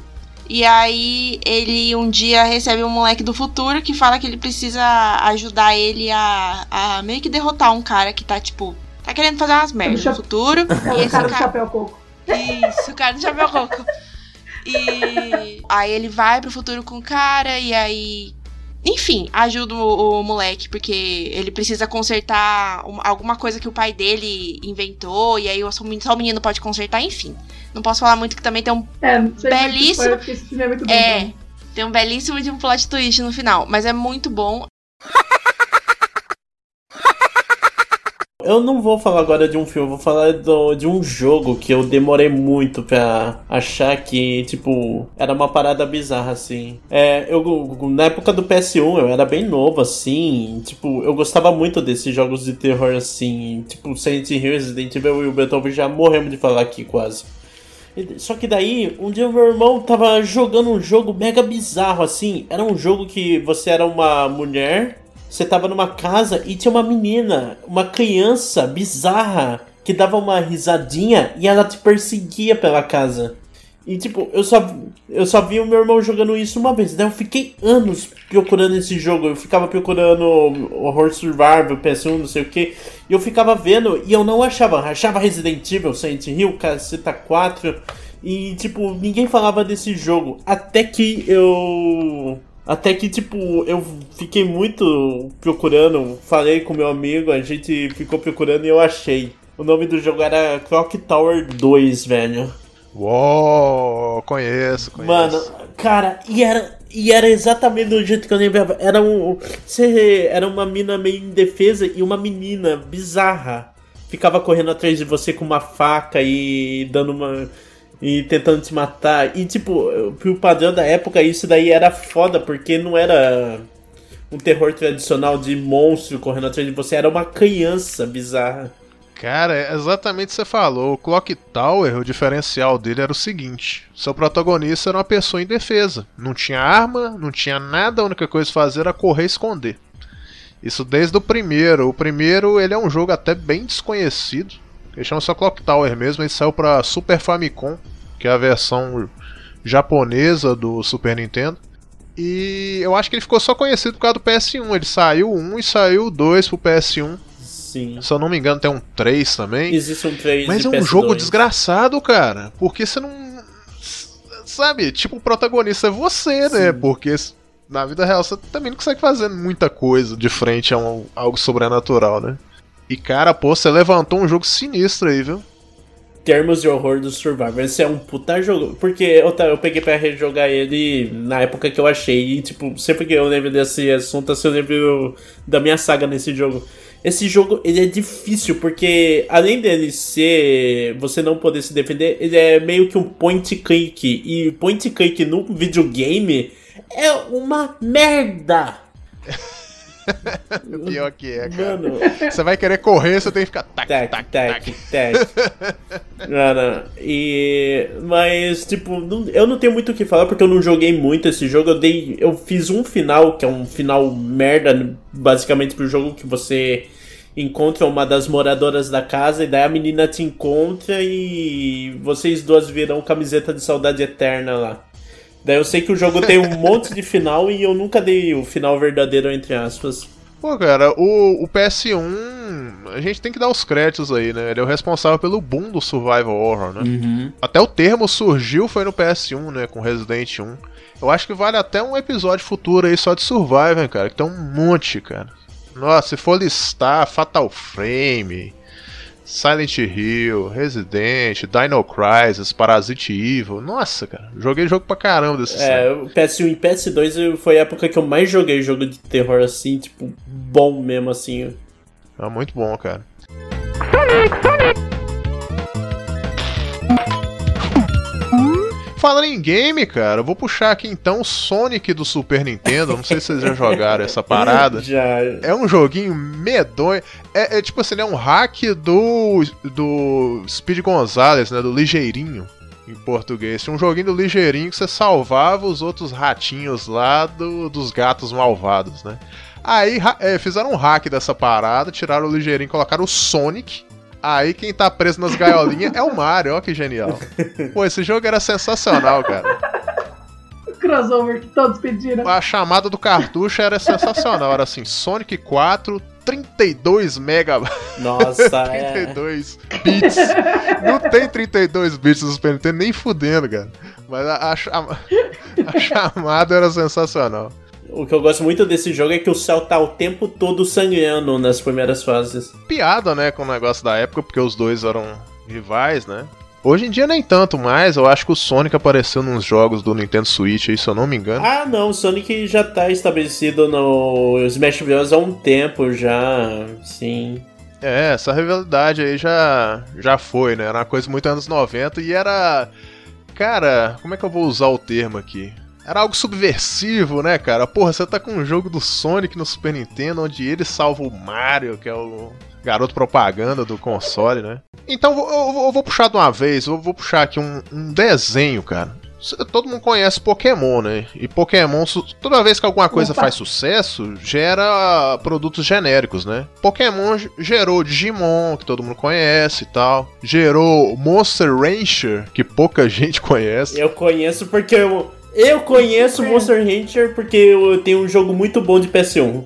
E aí ele um dia recebe um moleque do futuro que fala que ele precisa ajudar ele a, a meio que derrotar um cara que tá, tipo, tá querendo fazer umas merdas no futuro. É e o esse cara do cara. chapéu coco. Isso, o cara do chapéu coco. E aí ele vai pro futuro com o cara e aí. Enfim, ajuda o, o moleque, porque ele precisa consertar um- alguma coisa que o pai dele inventou, e aí só o menino pode consertar, enfim. Não posso falar muito que também tem um É, muito belíssimo. spoiler, porque esse filme é muito bom. É, também. tem um belíssimo de um plot twist no final, mas é muito bom. Eu não vou falar agora de um filme, eu vou falar do- de um jogo que eu demorei muito pra achar que, tipo, era uma parada bizarra, assim. É, eu, na época do PS1, eu era bem novo, assim, tipo, eu gostava muito desses jogos de terror, assim, tipo, Silent Hill, Resident Evil e o Beethoven já morremos de falar aqui, quase. Só que daí, um dia meu irmão tava jogando um jogo mega bizarro, assim. Era um jogo que você era uma mulher, você tava numa casa e tinha uma menina, uma criança bizarra que dava uma risadinha e ela te perseguia pela casa. E tipo, eu só, eu só vi o meu irmão jogando isso uma vez. Daí eu fiquei anos procurando esse jogo. Eu ficava procurando Horror Survival, PS1, não sei o que. E eu ficava vendo e eu não achava. Achava Resident Evil, Silent Hill, Caceta 4. E tipo, ninguém falava desse jogo. Até que eu. Até que, tipo, eu fiquei muito procurando. Falei com meu amigo, a gente ficou procurando e eu achei. O nome do jogo era Clock Tower 2, velho. Uou, conheço, conheço. Mano, cara, e era, e era exatamente do jeito que eu lembrava. Era, um, era uma mina meio indefesa e uma menina bizarra. Ficava correndo atrás de você com uma faca e dando uma. E tentando te matar. E tipo, pro padrão da época, isso daí era foda, porque não era um terror tradicional de monstro correndo atrás de você, era uma criança bizarra. Cara, é exatamente o que você falou. O Clock Tower, o diferencial dele era o seguinte: seu protagonista era uma pessoa indefesa. Não tinha arma, não tinha nada, a única coisa a fazer era correr e esconder. Isso desde o primeiro. O primeiro ele é um jogo até bem desconhecido. Ele chama só Clock Tower mesmo, ele saiu pra Super Famicom, que é a versão japonesa do Super Nintendo. E eu acho que ele ficou só conhecido por causa do PS1. Ele saiu o 1 e saiu o 2 pro PS1. Sim. Se eu não me engano, tem um 3 também. Existe um 3 Mas é um PS2. jogo desgraçado, cara. Porque você não. Sabe, tipo, o protagonista é você, né? Porque na vida real você também não consegue fazer muita coisa de frente a um- algo sobrenatural, né? E cara, pô, você levantou um jogo sinistro aí, viu? termos de horror do Survivor. Esse é um puta jogo. Porque eu, eu peguei pra rejogar ele na época que eu achei. E, tipo, sempre que eu lembro desse assunto, assim, eu lembro da minha saga nesse jogo. Esse jogo, ele é difícil, porque além dele ser... Você não poder se defender, ele é meio que um point click. E point click no videogame é uma merda. Pior que é, cara. Mano. Você vai querer correr, você tem que ficar. Tac, tac, tac, tac. Mano, e. Mas, tipo, não- eu não tenho muito o que falar porque eu não joguei muito esse jogo. Eu dei. Eu fiz um final, que é um final merda, basicamente pro jogo que você encontra uma das moradoras da casa e daí a menina te encontra e vocês duas viram camiseta de saudade eterna lá. Daí eu sei que o jogo tem um monte de final e eu nunca dei o final verdadeiro, entre aspas. Pô, cara, o, o PS1, a gente tem que dar os créditos aí, né? Ele é o responsável pelo boom do Survival Horror, né? Uhum. Até o termo surgiu foi no PS1, né? Com Resident 1. Eu acho que vale até um episódio futuro aí só de Survivor, cara, que tem um monte, cara. Nossa, se for listar Fatal Frame, Silent Hill, Resident, Dino Crisis, Parasite Evil. Nossa, cara, joguei jogo pra caramba desse É, o PS1 e PS2 foi a época que eu mais joguei jogo de terror assim, tipo, bom mesmo assim. É muito bom, cara. Falando em game, cara, eu vou puxar aqui então o Sonic do Super Nintendo. Não sei se vocês já jogaram essa parada. Já. É um joguinho medonho. É, é tipo assim, é um hack do do Speed Gonzalez, né, do Ligeirinho em português. Tinha um joguinho do Ligeirinho que você salvava os outros ratinhos lá do, dos gatos malvados, né? Aí é, fizeram um hack dessa parada, tiraram o Ligeirinho e colocaram o Sonic. Aí quem tá preso nas gaiolinhas é o Mario, ó que genial. Pô, esse jogo era sensacional, cara. O crossover que todos pediram. A chamada do cartucho era sensacional, era assim, Sonic 4, 32 megabytes. Nossa, é. 32 bits. Não tem 32 bits no Super Nintendo nem fudendo, cara. Mas a, a a chamada era sensacional. O que eu gosto muito desse jogo é que o céu tá o tempo todo sangrando nas primeiras fases. Piada, né, com o negócio da época, porque os dois eram rivais, né? Hoje em dia nem tanto mais, eu acho que o Sonic apareceu nos jogos do Nintendo Switch aí, se eu não me engano. Ah, não, o Sonic já tá estabelecido no Smash Bros. há um tempo já, sim. É, essa rivalidade aí já, já foi, né? Era uma coisa muito anos 90 e era. Cara, como é que eu vou usar o termo aqui? Era algo subversivo, né, cara? Porra, você tá com um jogo do Sonic no Super Nintendo, onde ele salva o Mario, que é o garoto propaganda do console, né? Então eu vou, eu vou puxar de uma vez, eu vou puxar aqui um, um desenho, cara. todo mundo conhece Pokémon, né? E Pokémon, toda vez que alguma coisa Opa. faz sucesso, gera produtos genéricos, né? Pokémon gerou Digimon, que todo mundo conhece e tal. Gerou Monster Rancher, que pouca gente conhece. Eu conheço porque eu. Eu conheço Monster Hunter porque eu tenho um jogo muito bom de PS1.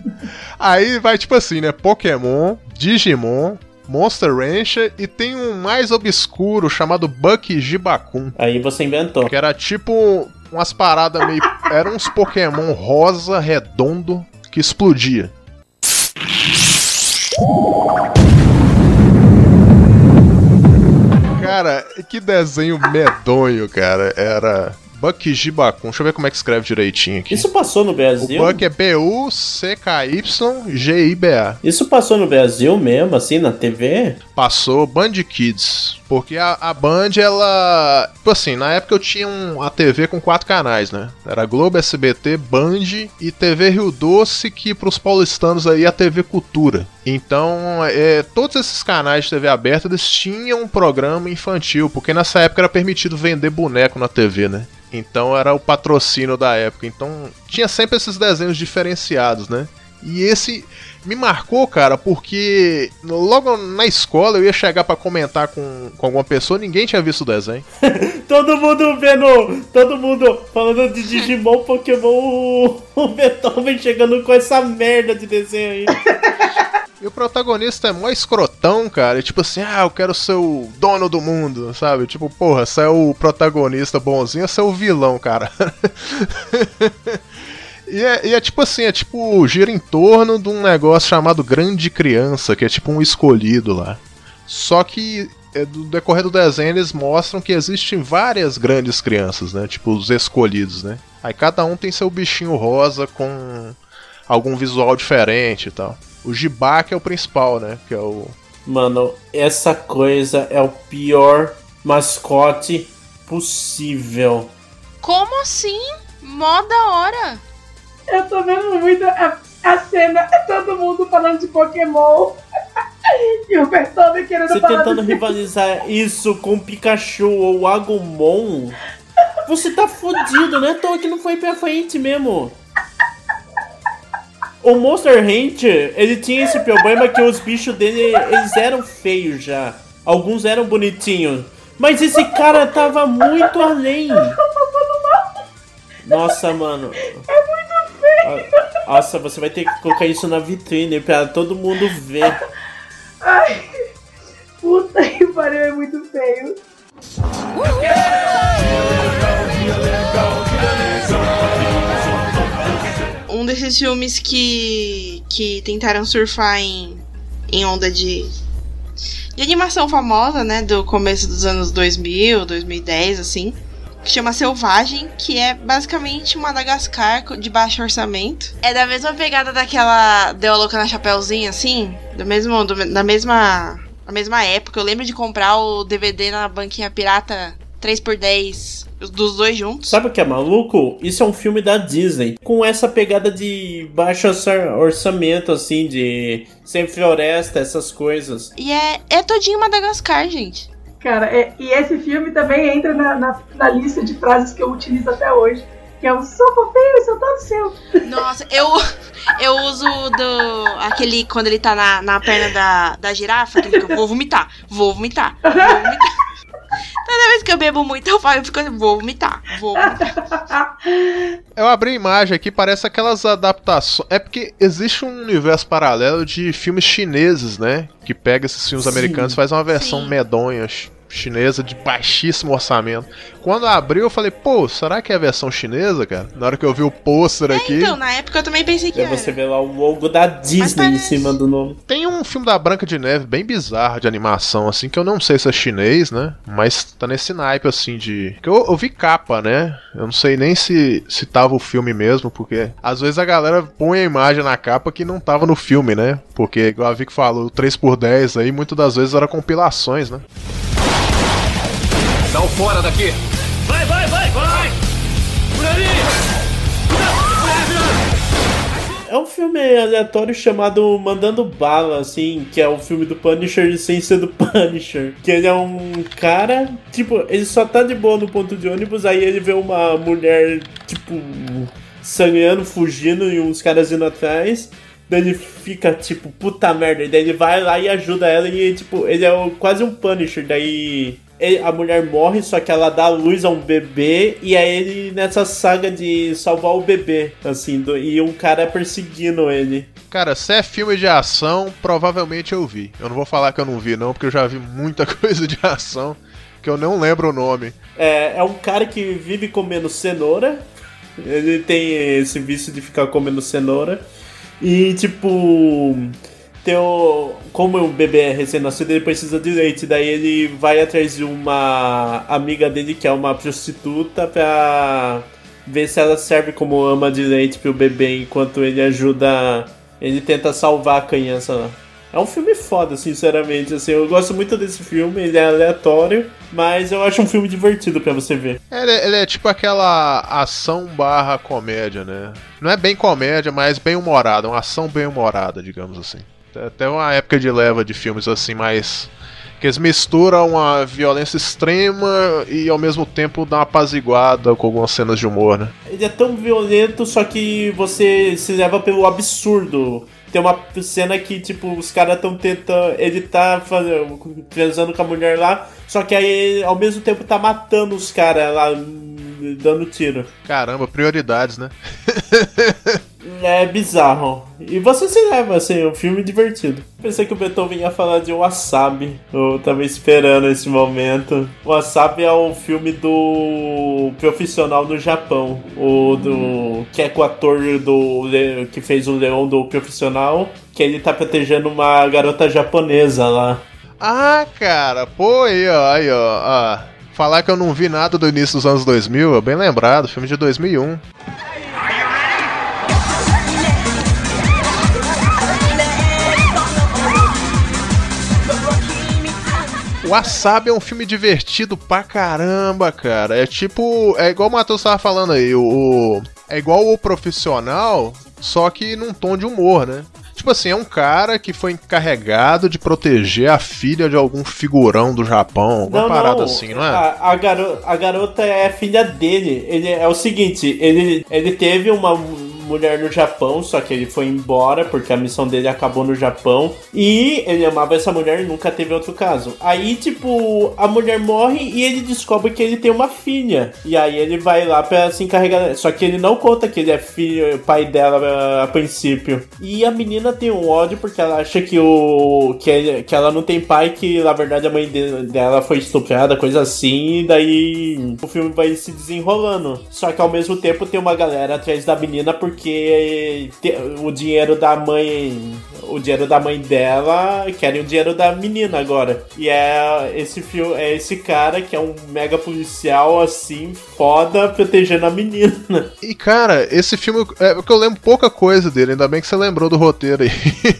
Aí vai tipo assim, né? Pokémon, Digimon, Monster Rancher e tem um mais obscuro chamado Bucky Jibakun. Aí você inventou. Que era tipo umas paradas meio. Eram uns Pokémon rosa, redondo, que explodia. Cara, que desenho medonho, cara. Era Bucky Jibakun. Deixa eu ver como é que escreve direitinho aqui. Isso passou no O Brasil? Buck é B-U-C-K-Y-G-I-B-A. Isso passou no Brasil mesmo, assim, na TV? Passou Band Kids. Porque a, a Band, ela. Tipo assim, na época eu tinha um, a TV com quatro canais, né? Era Globo, SBT, Band e TV Rio Doce, que pros paulistanos aí é a TV Cultura. Então, é, todos esses canais de TV aberta, eles tinham um programa infantil, porque nessa época era permitido vender boneco na TV, né? Então era o patrocínio da época. Então tinha sempre esses desenhos diferenciados, né? E esse me marcou, cara, porque logo na escola eu ia chegar pra comentar com, com alguma pessoa, ninguém tinha visto o desenho. Todo mundo vendo, todo mundo falando de Digimon, Pokémon, o Beethoven chegando com essa merda de desenho aí. E o protagonista é mó escrotão, cara. E tipo assim, ah, eu quero ser o dono do mundo, sabe? Tipo, porra, você é o protagonista bonzinho, você é o vilão, cara. E é, e é tipo assim, é tipo, gira em torno de um negócio chamado Grande Criança, que é tipo um escolhido lá. Só que é, do decorrer do desenho eles mostram que existem várias grandes crianças, né? Tipo, os escolhidos, né? Aí cada um tem seu bichinho rosa com algum visual diferente e tal. O Jibak é o principal, né? Que é o. Mano, essa coisa é o pior mascote possível. Como assim? Mó da hora. Eu tô vendo muito a, a cena, é todo mundo falando de Pokémon. e o Beethoven querendo Você falar tentando de... rivalizar isso com Pikachu ou Agumon, você tá fudido, né? Tô que não foi pra frente mesmo. O Monster Hunter, ele tinha esse problema que os bichos dele, eles eram feios já. Alguns eram bonitinhos. Mas esse cara tava muito além. Nossa, mano. É muito feio. Nossa, você vai ter que colocar isso na vitrine pra todo mundo ver. Desses filmes que, que tentaram surfar em, em onda de, de animação famosa, né? Do começo dos anos 2000, 2010, assim. Que chama Selvagem, que é basicamente um Madagascar de baixo orçamento. É da mesma pegada daquela Deu a Louca na Chapeuzinho, assim. Do mesmo, do, da mesma, da mesma época. Eu lembro de comprar o DVD na banquinha pirata 3x10, os dos dois juntos. Sabe o que é maluco? Isso é um filme da Disney. Com essa pegada de baixo orça- orçamento, assim, de sem floresta, essas coisas. E é, é todinho Madagascar, gente. Cara, é- e esse filme também entra na, na, na lista de frases que eu utilizo até hoje. Que é o sou fofinho, sou todo seu. Nossa, eu, eu uso do. aquele quando ele tá na, na perna da, da girafa, que ele fica, vou vomitar, vou vomitar, vou vomitar. Toda vez que eu bebo muito, eu falo, eu fico assim, vou vomitar, vou vomitar. Eu abri a imagem aqui, parece aquelas adaptações. É porque existe um universo paralelo de filmes chineses, né? Que pega esses filmes Sim, americanos e faz uma versão medonha ch- chinesa de baixíssimo orçamento. Quando abriu, eu falei, pô, será que é a versão chinesa, cara? Na hora que eu vi o pôster aqui. Então, na época eu também pensei que Aí era. você vê lá o logo da Disney em cima do nome. Tem um filme da Branca de Neve bem bizarro de animação, assim, que eu não sei se é chinês, né? Mas tá nesse naipe, assim, de. Que eu, eu vi capa, né? Eu não sei nem se, se tava o filme mesmo, porque às vezes a galera põe a imagem na capa que não tava no filme, né? Porque, igual a Vic falou, o 3x10 aí, muitas das vezes era compilações, né? Dá o fora daqui. Vai, vai, vai, vai! Por ali! É um filme aleatório chamado Mandando Bala, assim, que é o filme do Punisher sem ser do Punisher. Que ele é um cara, tipo, ele só tá de boa no ponto de ônibus, aí ele vê uma mulher, tipo, sangrando, fugindo e uns caras indo atrás. Daí ele fica tipo, puta merda. E daí ele vai lá e ajuda ela e, tipo, ele é quase um Punisher. Daí a mulher morre, só que ela dá luz a um bebê. E aí ele nessa saga de salvar o bebê, assim, do- e um cara perseguindo ele. Cara, se é filme de ação, provavelmente eu vi. Eu não vou falar que eu não vi, não, porque eu já vi muita coisa de ação que eu não lembro o nome. É, é um cara que vive comendo cenoura. Ele tem esse vício de ficar comendo cenoura. E tipo. Tem o, como o bebê é recém-nascido, ele precisa de leite. Daí ele vai atrás de uma amiga dele, que é uma prostituta, pra ver se ela serve como ama de leite pro bebê enquanto ele ajuda. Ele tenta salvar a criança lá. É um filme foda, sinceramente. Assim, eu gosto muito desse filme, ele é aleatório, mas eu acho um filme divertido pra você ver. Ele, é- ele é tipo aquela ação barra comédia, né? Não é bem comédia, mas bem humorada. Uma ação bem humorada, digamos assim. Tem Até uma época de leva de filmes assim, mais. Que eles misturam uma violência extrema e ao mesmo tempo dá uma apaziguada com algumas cenas de humor, né? Ele é tão violento, só que você se leva pelo absurdo. Tem uma cena que, tipo, os caras estão tentando. Ele tá fazendo, transando com a mulher lá, só que aí ao mesmo tempo tá matando os caras lá, dando tiro. Caramba, prioridades, né? É bizarro. E você se leva, assim, é um filme divertido. Pensei que o Beethoven ia falar de Wasabi. Eu tava esperando esse momento. Wasabi é o filme do profissional no Japão. O do. que é com o ator do. Que fez o leão do profissional. Que ele tá protegendo uma garota japonesa lá. Ah, cara, pô, aí, ó, aí, ó. falar que eu não vi nada do início dos anos 2000, é bem lembrado, filme de 2001. Wasabi é um filme divertido pra caramba, cara. É tipo. É igual o Matheus tava falando aí. O, é igual o profissional, só que num tom de humor, né? Tipo assim, é um cara que foi encarregado de proteger a filha de algum figurão do Japão. Uma parada assim, não é? A, a, garo- a garota é filha dele. Ele é o seguinte, ele, ele teve uma mulher no Japão, só que ele foi embora porque a missão dele acabou no Japão. E ele amava essa mulher e nunca teve outro caso. Aí, tipo, a mulher morre e ele descobre que ele tem uma filha. E aí ele vai lá pra se encarregar. Só que ele não conta que ele é filho, pai dela a, princípio. E a menina tem um ódio porque ela acha que o. que, ele- que ela não tem pai, que na verdade a mãe de- dela foi estuprada, coisa assim. E daí o filme vai se desenrolando. Só que ao mesmo tempo tem uma galera atrás da menina porque te- o dinheiro da mãe. O dinheiro da mãe dela querem o dinheiro da menina agora. E é esse filme, é esse cara que é um mega policial assim, foda, protegendo a menina. E cara, esse filme. É porque eu lembro pouca coisa dele, ainda bem que você lembrou do roteiro aí.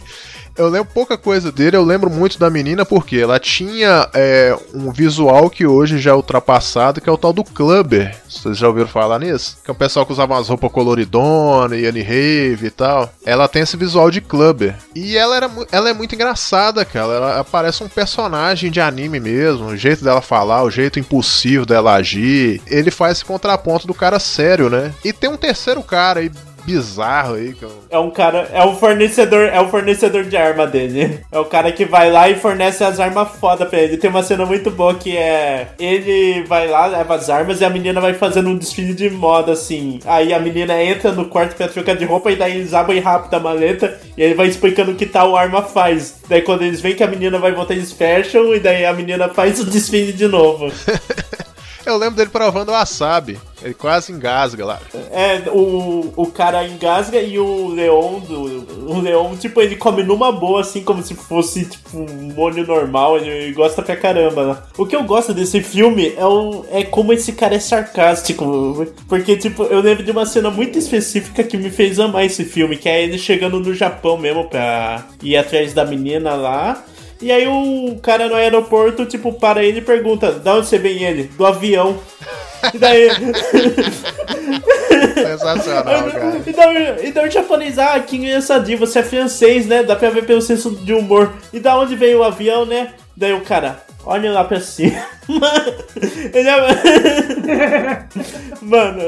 Eu lembro pouca coisa dele, eu lembro muito da menina porque ela tinha é, um visual que hoje já é ultrapassado, que é o tal do Clubber. Vocês já ouviram falar nisso? Que é um pessoal que usava umas roupas coloridonas, em rave e tal. Ela tem esse visual de Clubber. E ela, era, ela é muito engraçada, cara. Ela parece um personagem de anime mesmo. O jeito dela falar, o jeito impulsivo dela agir. Ele faz esse contraponto do cara sério, né? E tem um terceiro cara aí bizarro aí, que eu É um cara, é o fornecedor, é o fornecedor de arma dele. É o cara que vai lá e fornece as armas foda pra ele. Tem uma cena muito boa que é ele vai lá, leva as armas e a menina vai fazendo um desfile de moda assim. Aí a menina entra no quarto pra trocar de roupa e daí eles abrem rápido a maleta e ele vai explicando o que tal arma faz. Daí quando eles veem que a menina vai voltar, eles fecham e daí a menina faz o desfile de novo. Eu lembro dele provando o wasabi. Ele quase engasga lá. É, o, o cara engasga e o leão do. O leão, tipo, ele come numa boa, assim, como se fosse, tipo, um molho normal. Ele gosta pra caramba, né? O que eu gosto desse filme é, o, é como esse cara é sarcástico. Porque, tipo, eu lembro de uma cena muito específica que me fez amar esse filme, que é ele chegando no Japão mesmo pra ir atrás da menina lá. E aí o cara no aeroporto, tipo, para ele e pergunta, da onde você vem ele? Do avião. E daí. Sensacional, cara. Então, então o japonês, ah, que engraçadinho, você é francês, né? Dá pra ver pelo senso de humor. E da onde veio o avião, né? Daí o cara, olha lá pra cima. Ele é... Mano,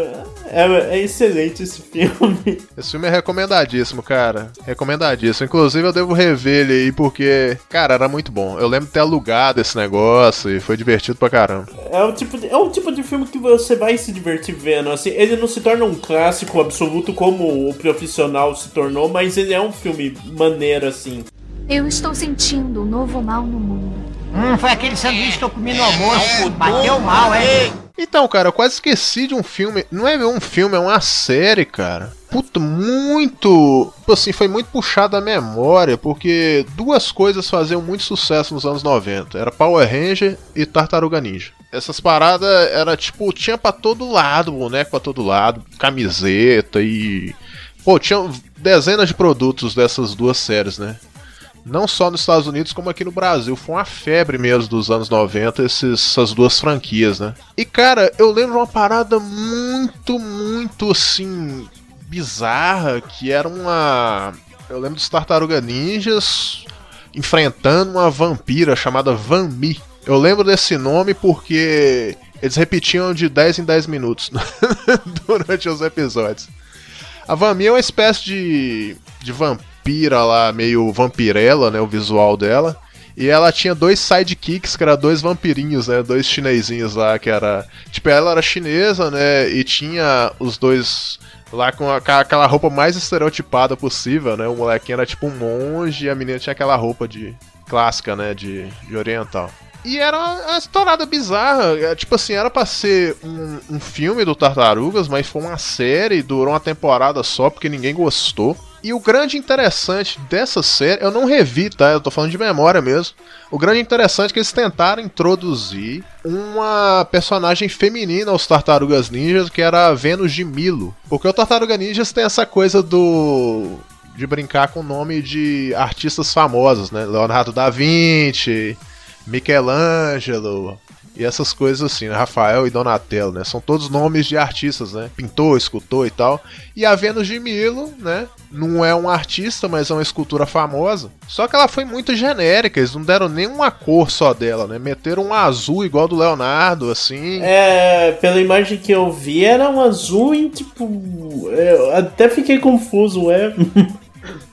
é, é excelente esse filme. Esse filme é recomendadíssimo, cara. Recomendadíssimo. Inclusive, eu devo rever ele aí porque, cara, era muito bom. Eu lembro de ter alugado esse negócio e foi divertido pra caramba. É o tipo de, é o tipo de filme que você vai se divertir vendo. Assim, ele não se torna um clássico absoluto como o profissional se tornou, mas ele é um filme maneiro, assim. Eu estou sentindo um novo mal no mundo. Hum, foi aquele sanduíche que eu comi no almoço. Bateu mal, hein? Então, cara, eu quase esqueci de um filme. Não é um filme, é uma série, cara. Puta, muito. Assim, foi muito puxado a memória, porque duas coisas faziam muito sucesso nos anos 90. Era Power Ranger e Tartaruga Ninja. Essas paradas era tipo, tinha pra todo lado, boneco pra todo lado, camiseta e. Pô, tinha dezenas de produtos dessas duas séries, né? Não só nos Estados Unidos, como aqui no Brasil. Foi uma febre mesmo dos anos 90, esses, essas duas franquias, né? E cara, eu lembro uma parada muito, muito assim. bizarra, que era uma. Eu lembro dos Tartaruga Ninjas enfrentando uma vampira chamada Vami. Eu lembro desse nome porque eles repetiam de 10 em 10 minutos durante os episódios. A Vami é uma espécie de, de vampira lá, meio vampirela, né? O visual dela. E ela tinha dois sidekicks, que eram dois vampirinhos, né? Dois chinesinhos lá, que era. Tipo, ela era chinesa, né? E tinha os dois lá com a- aquela roupa mais estereotipada possível, né? O molequinho era tipo um monge e a menina tinha aquela roupa de. clássica, né? De, de oriental. E era uma estourada bizarra. é, Tipo assim, era pra ser um, um filme do Tartarugas, mas foi uma série, durou uma temporada só porque ninguém gostou. E o grande interessante dessa série, eu não revi, tá? Eu tô falando de memória mesmo. O grande interessante é que eles tentaram introduzir uma personagem feminina aos Tartarugas Ninjas, que era a Vênus de Milo. Porque o Tartaruga Ninjas tem essa coisa do. de brincar com o nome de artistas famosos, né? Leonardo da Vinci, Michelangelo e essas coisas assim, né? Rafael e Donatello, né? São todos nomes de artistas, né? Pintor, escultor e tal. E a Vênus de Milo, né? Não é um artista, mas é uma escultura famosa. Só que ela foi muito genérica, eles não deram nenhuma cor só dela, né? Meteram um azul igual do Leonardo, assim. É, pela imagem que eu vi, era um azul em tipo. Eu até fiquei confuso, é.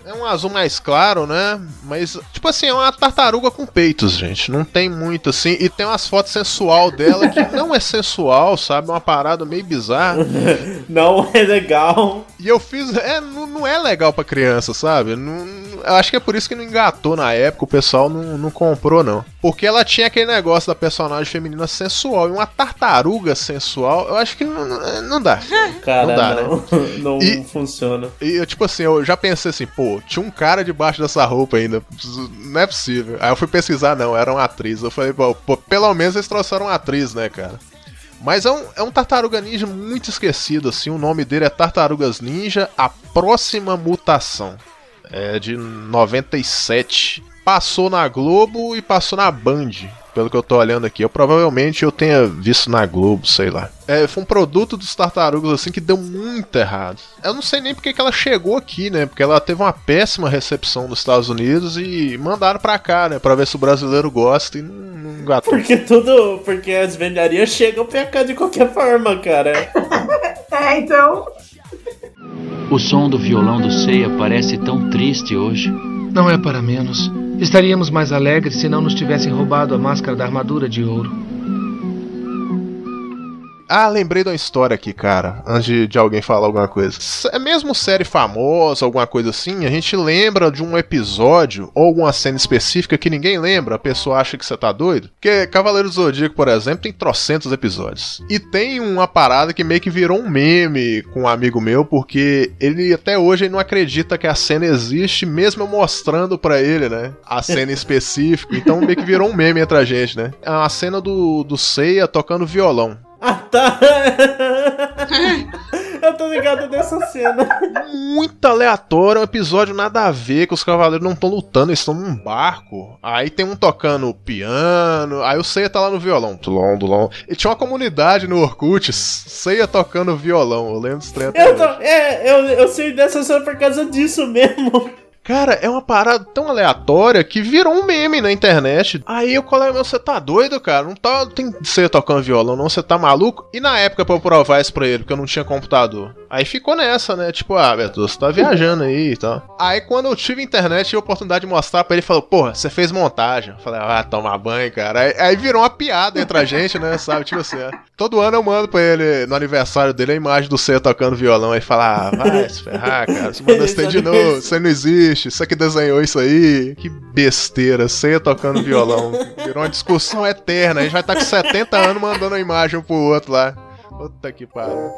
É um azul mais claro, né? Mas, tipo assim, é uma tartaruga com peitos, gente. Não tem muito assim. E tem umas fotos sensual dela que não é sensual, sabe? É uma parada meio bizarra. Não é legal. E eu fiz. É, não, não é legal pra criança, sabe? Não, eu acho que é por isso que não engatou na época, o pessoal não, não comprou, não. Porque ela tinha aquele negócio da personagem feminina sensual. E uma tartaruga sensual, eu acho que não, não, não dá. Cara, não dá, não, né? não E- funciona. E eu, tipo assim, eu já pensei assim, pô, tinha um cara debaixo dessa roupa ainda. Não é possível. Aí eu fui pesquisar, não, era uma atriz. Eu falei, pô, pelo menos eles trouxeram uma atriz, né, cara? Mas é um, é um tartaruga ninja muito esquecido, assim. O nome dele é Tartarugas Ninja A Próxima Mutação. É de 97. Passou na Globo e passou na Band. Pelo que eu tô olhando aqui. Eu provavelmente eu tenha visto na Globo, sei lá. É, foi um produto dos tartarugas assim que deu muito errado. Eu não sei nem porque que ela chegou aqui, né? Porque ela teve uma péssima recepção nos Estados Unidos e mandaram pra cá, né? Pra ver se o brasileiro gosta e não, não engatou. Porque tudo. Porque as vendarias chegam pra cá de qualquer forma, cara. É, então. O som do violão do Ceia parece tão triste hoje. Não é para menos. Estaríamos mais alegres se não nos tivessem roubado a máscara da armadura de ouro. Ah, lembrei de uma história aqui, cara, antes de, de alguém falar alguma coisa. É mesmo série famosa, alguma coisa assim, a gente lembra de um episódio ou alguma cena específica que ninguém lembra, a pessoa acha que você tá doido. Porque Cavaleiro do Zodíaco, por exemplo, tem trocentos episódios. E tem uma parada que meio que virou um meme com um amigo meu, porque ele até hoje ele não acredita que a cena existe, mesmo eu mostrando pra ele, né? A cena específica. Então meio que virou um meme entre a gente, né? É uma cena do, do Seiya tocando violão. Eu tô ligado nessa essa cena. Muito aleatório, um episódio nada a ver, que os cavaleiros não estão lutando, eles estão num barco. Aí tem um tocando piano, aí o Seiya tá lá no violão. Tulon, tulon. E tinha uma comunidade no Orkut, Seiya tocando violão, eu lembro dos treinos. Eu, tô, é, eu, eu sei dessa cena por causa disso mesmo. Cara, é uma parada tão aleatória que virou um meme na internet. Aí o colega meu, você tá doido, cara? Não tá, tem você tocando violão, não, você tá maluco? E na época pra eu provar isso pra ele, porque eu não tinha computador. Aí ficou nessa, né? Tipo, ah, Beto, você tá viajando aí e tal. Aí quando eu tive internet e a oportunidade de mostrar pra ele, falou, porra, você fez montagem. Eu falei, ah, tomar banho, cara. Aí, aí virou uma piada entre a gente, né? Sabe? Tipo assim, é. Todo ano eu mando pra ele, no aniversário dele, a imagem do Você tocando violão. Aí fala, ah, vai se ferrar, cara. Você mandou isso de novo, você não existe. Você que desenhou isso aí. Que besteira, Você tocando violão. Virou uma discussão eterna. A gente vai estar tá com 70 anos mandando a imagem um pro outro lá. Puta que pariu.